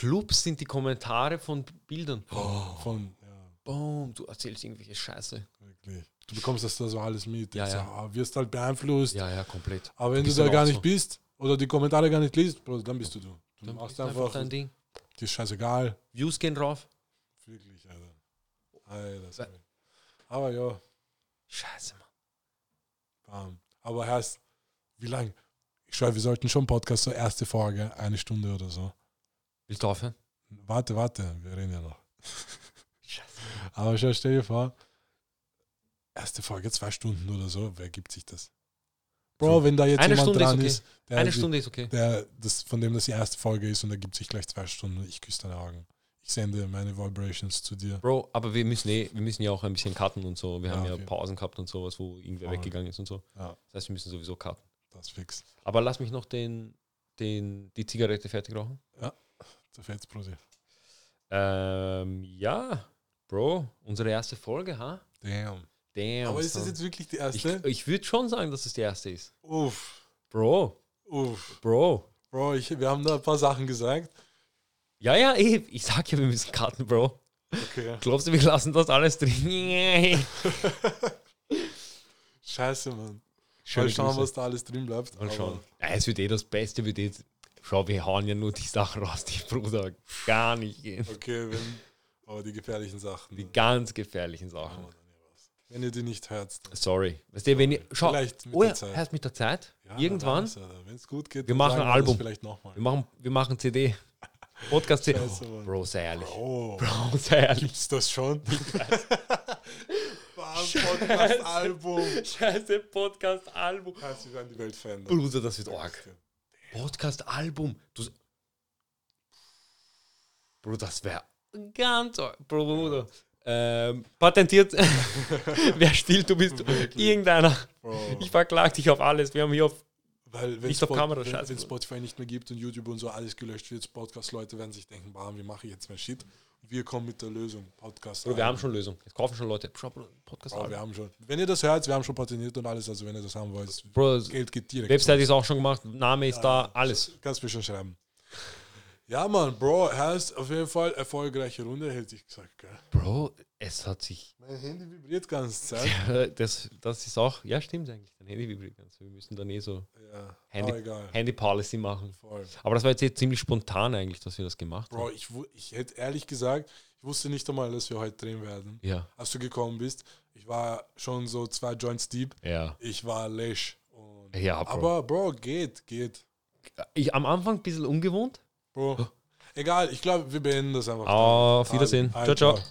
Clubs sind die Kommentare von Bildern. Oh, von, ja, Boom, du erzählst irgendwelche Scheiße. wirklich. Du bekommst das da so alles mit. Ja, Jetzt, ja. ah, wirst halt beeinflusst. Ja, ja, komplett. Aber wenn du, da gar nicht so. bist oder die Kommentare gar nicht liest, Bro, dann bist du du. Du Dann machst einfach einfach, dein Ding. dir ist scheißegal. Views gehen drauf. Wirklich, Alter. Alter, sorry. Aber ja, Scheiße, Mann. bam. Aber heißt, wie lang? Ich schreibe, wir sollten schon Podcast, so erste Folge, eine Stunde oder so. Willst du aufhören? Warte, warte, wir reden ja noch. [laughs] Scheiße. Aber schau, stell dir vor, erste Folge, zwei Stunden oder so, wer gibt sich das? Bro, wenn da jetzt Eine jemand Stunde ist dran okay. ist, der, Eine Stunde ist okay. der das, von dem das die erste Folge ist und er gibt sich gleich zwei Stunden, ich küsse deine Augen. Ich sende meine Vibrations zu dir. Bro, aber wir müssen eh, wir müssen ja auch ein bisschen cutten und so. Wir Ja, haben ja okay. Pausen gehabt und sowas, wo irgendwer Voll. weggegangen ist und so. Ja, Das heißt, wir müssen sowieso cutten. das fix. Aber lass mich noch den, den, die Zigarette fertig rauchen. Zerfett's, Prosi. Ähm, ja, Bro, unsere erste Folge, ha? Damn. Damn. Aber ist das jetzt wirklich die ich erste? ich würde schon sagen, dass es die erste ist. Uff, Bro, uff. Bro. Bro, ich, wir haben da ein paar Sachen gesagt. Ja, ja, eh, ich sag ja, wir müssen cutten, Bro. Okay. Glaubst du, wir lassen das alles drin? [laughs] [laughs] Scheiße, Mann. Schöne Mal schauen, Grüße. was da alles drin bleibt. Mal schauen. Ja, es wird eh das Beste, wird eh. Schau, wir hauen ja nur die Sachen raus, die Bruder gar nicht gehen. Okay, wenn, aber die gefährlichen Sachen. Die ganz gefährlichen Sachen. Wenn ihr die nicht hört, Sorry. Weißt du, wenn ihr. Schau, vielleicht mit oh der Zeit. erst mit der Zeit. Ja, irgendwann. Wenn es gut geht, Wir machen ein Album. Vielleicht nochmal. Wir machen, wir machen CD. [laughs] Podcast CD. Scheiße, Mann. Bro, sei ehrlich. Oh, Bro, sei ehrlich. gibt's das schon? [laughs] Podcast-Album. Scheiße, Podcast-Album. Kannst du an die Welt verändern. Bruder, das wird arg. Podcast-Album. Du. Bro, das wäre ganz. Bruder. Ähm, patentiert. [laughs] Wer stiehlt, du bist Wirklich. irgendeiner. Bro. Ich verklag dich auf alles. Wir haben hier auf. Weil wenn, Nicht auf Spot- Kamera, wenn, scheiße. wenn Spotify nicht mehr gibt und YouTube und so alles gelöscht wird, Podcast-Leute werden sich denken, bam, wie mache ich jetzt mein Shit? Wir kommen mit der Lösung. Podcast. Bro, wir haben schon Lösung. Jetzt kaufen schon Leute. Schau, Bro, Bro, wir haben schon. Wenn ihr das hört, wir haben schon patentiert und alles, also wenn ihr das haben wollt, Bro, Geld geht direkt. Website ist auch schon gemacht. Name ist da. Alles. Kannst mir schon schreiben. Ja, Mann, Bro, heißt auf jeden Fall erfolgreiche Runde, hätte ich gesagt, gell? Bro, es hat sich. Mein Handy vibriert die ganze Zeit. [laughs] Das, das ist auch. Ja, stimmt eigentlich. Dein Handy vibriert ganz. Wir müssen dann eh so Ja, Handy-. Handy Policy machen. Voll. Aber das war jetzt eh ziemlich spontan eigentlich, dass wir das gemacht Bro, haben. ich, wu- ich hätte ehrlich gesagt, ich wusste nicht einmal, dass wir heute drehen werden. Ja, Als du gekommen bist, ich war schon so zwei Joints deep. ja. Ich war lesch. Ja, Bro. aber Bro, geht, geht. Ich, am Anfang ein bisschen ungewohnt. Bro. Egal, ich glaube, wir beenden das einfach. Auf. Wiedersehen. Ciao, ciao. ciao.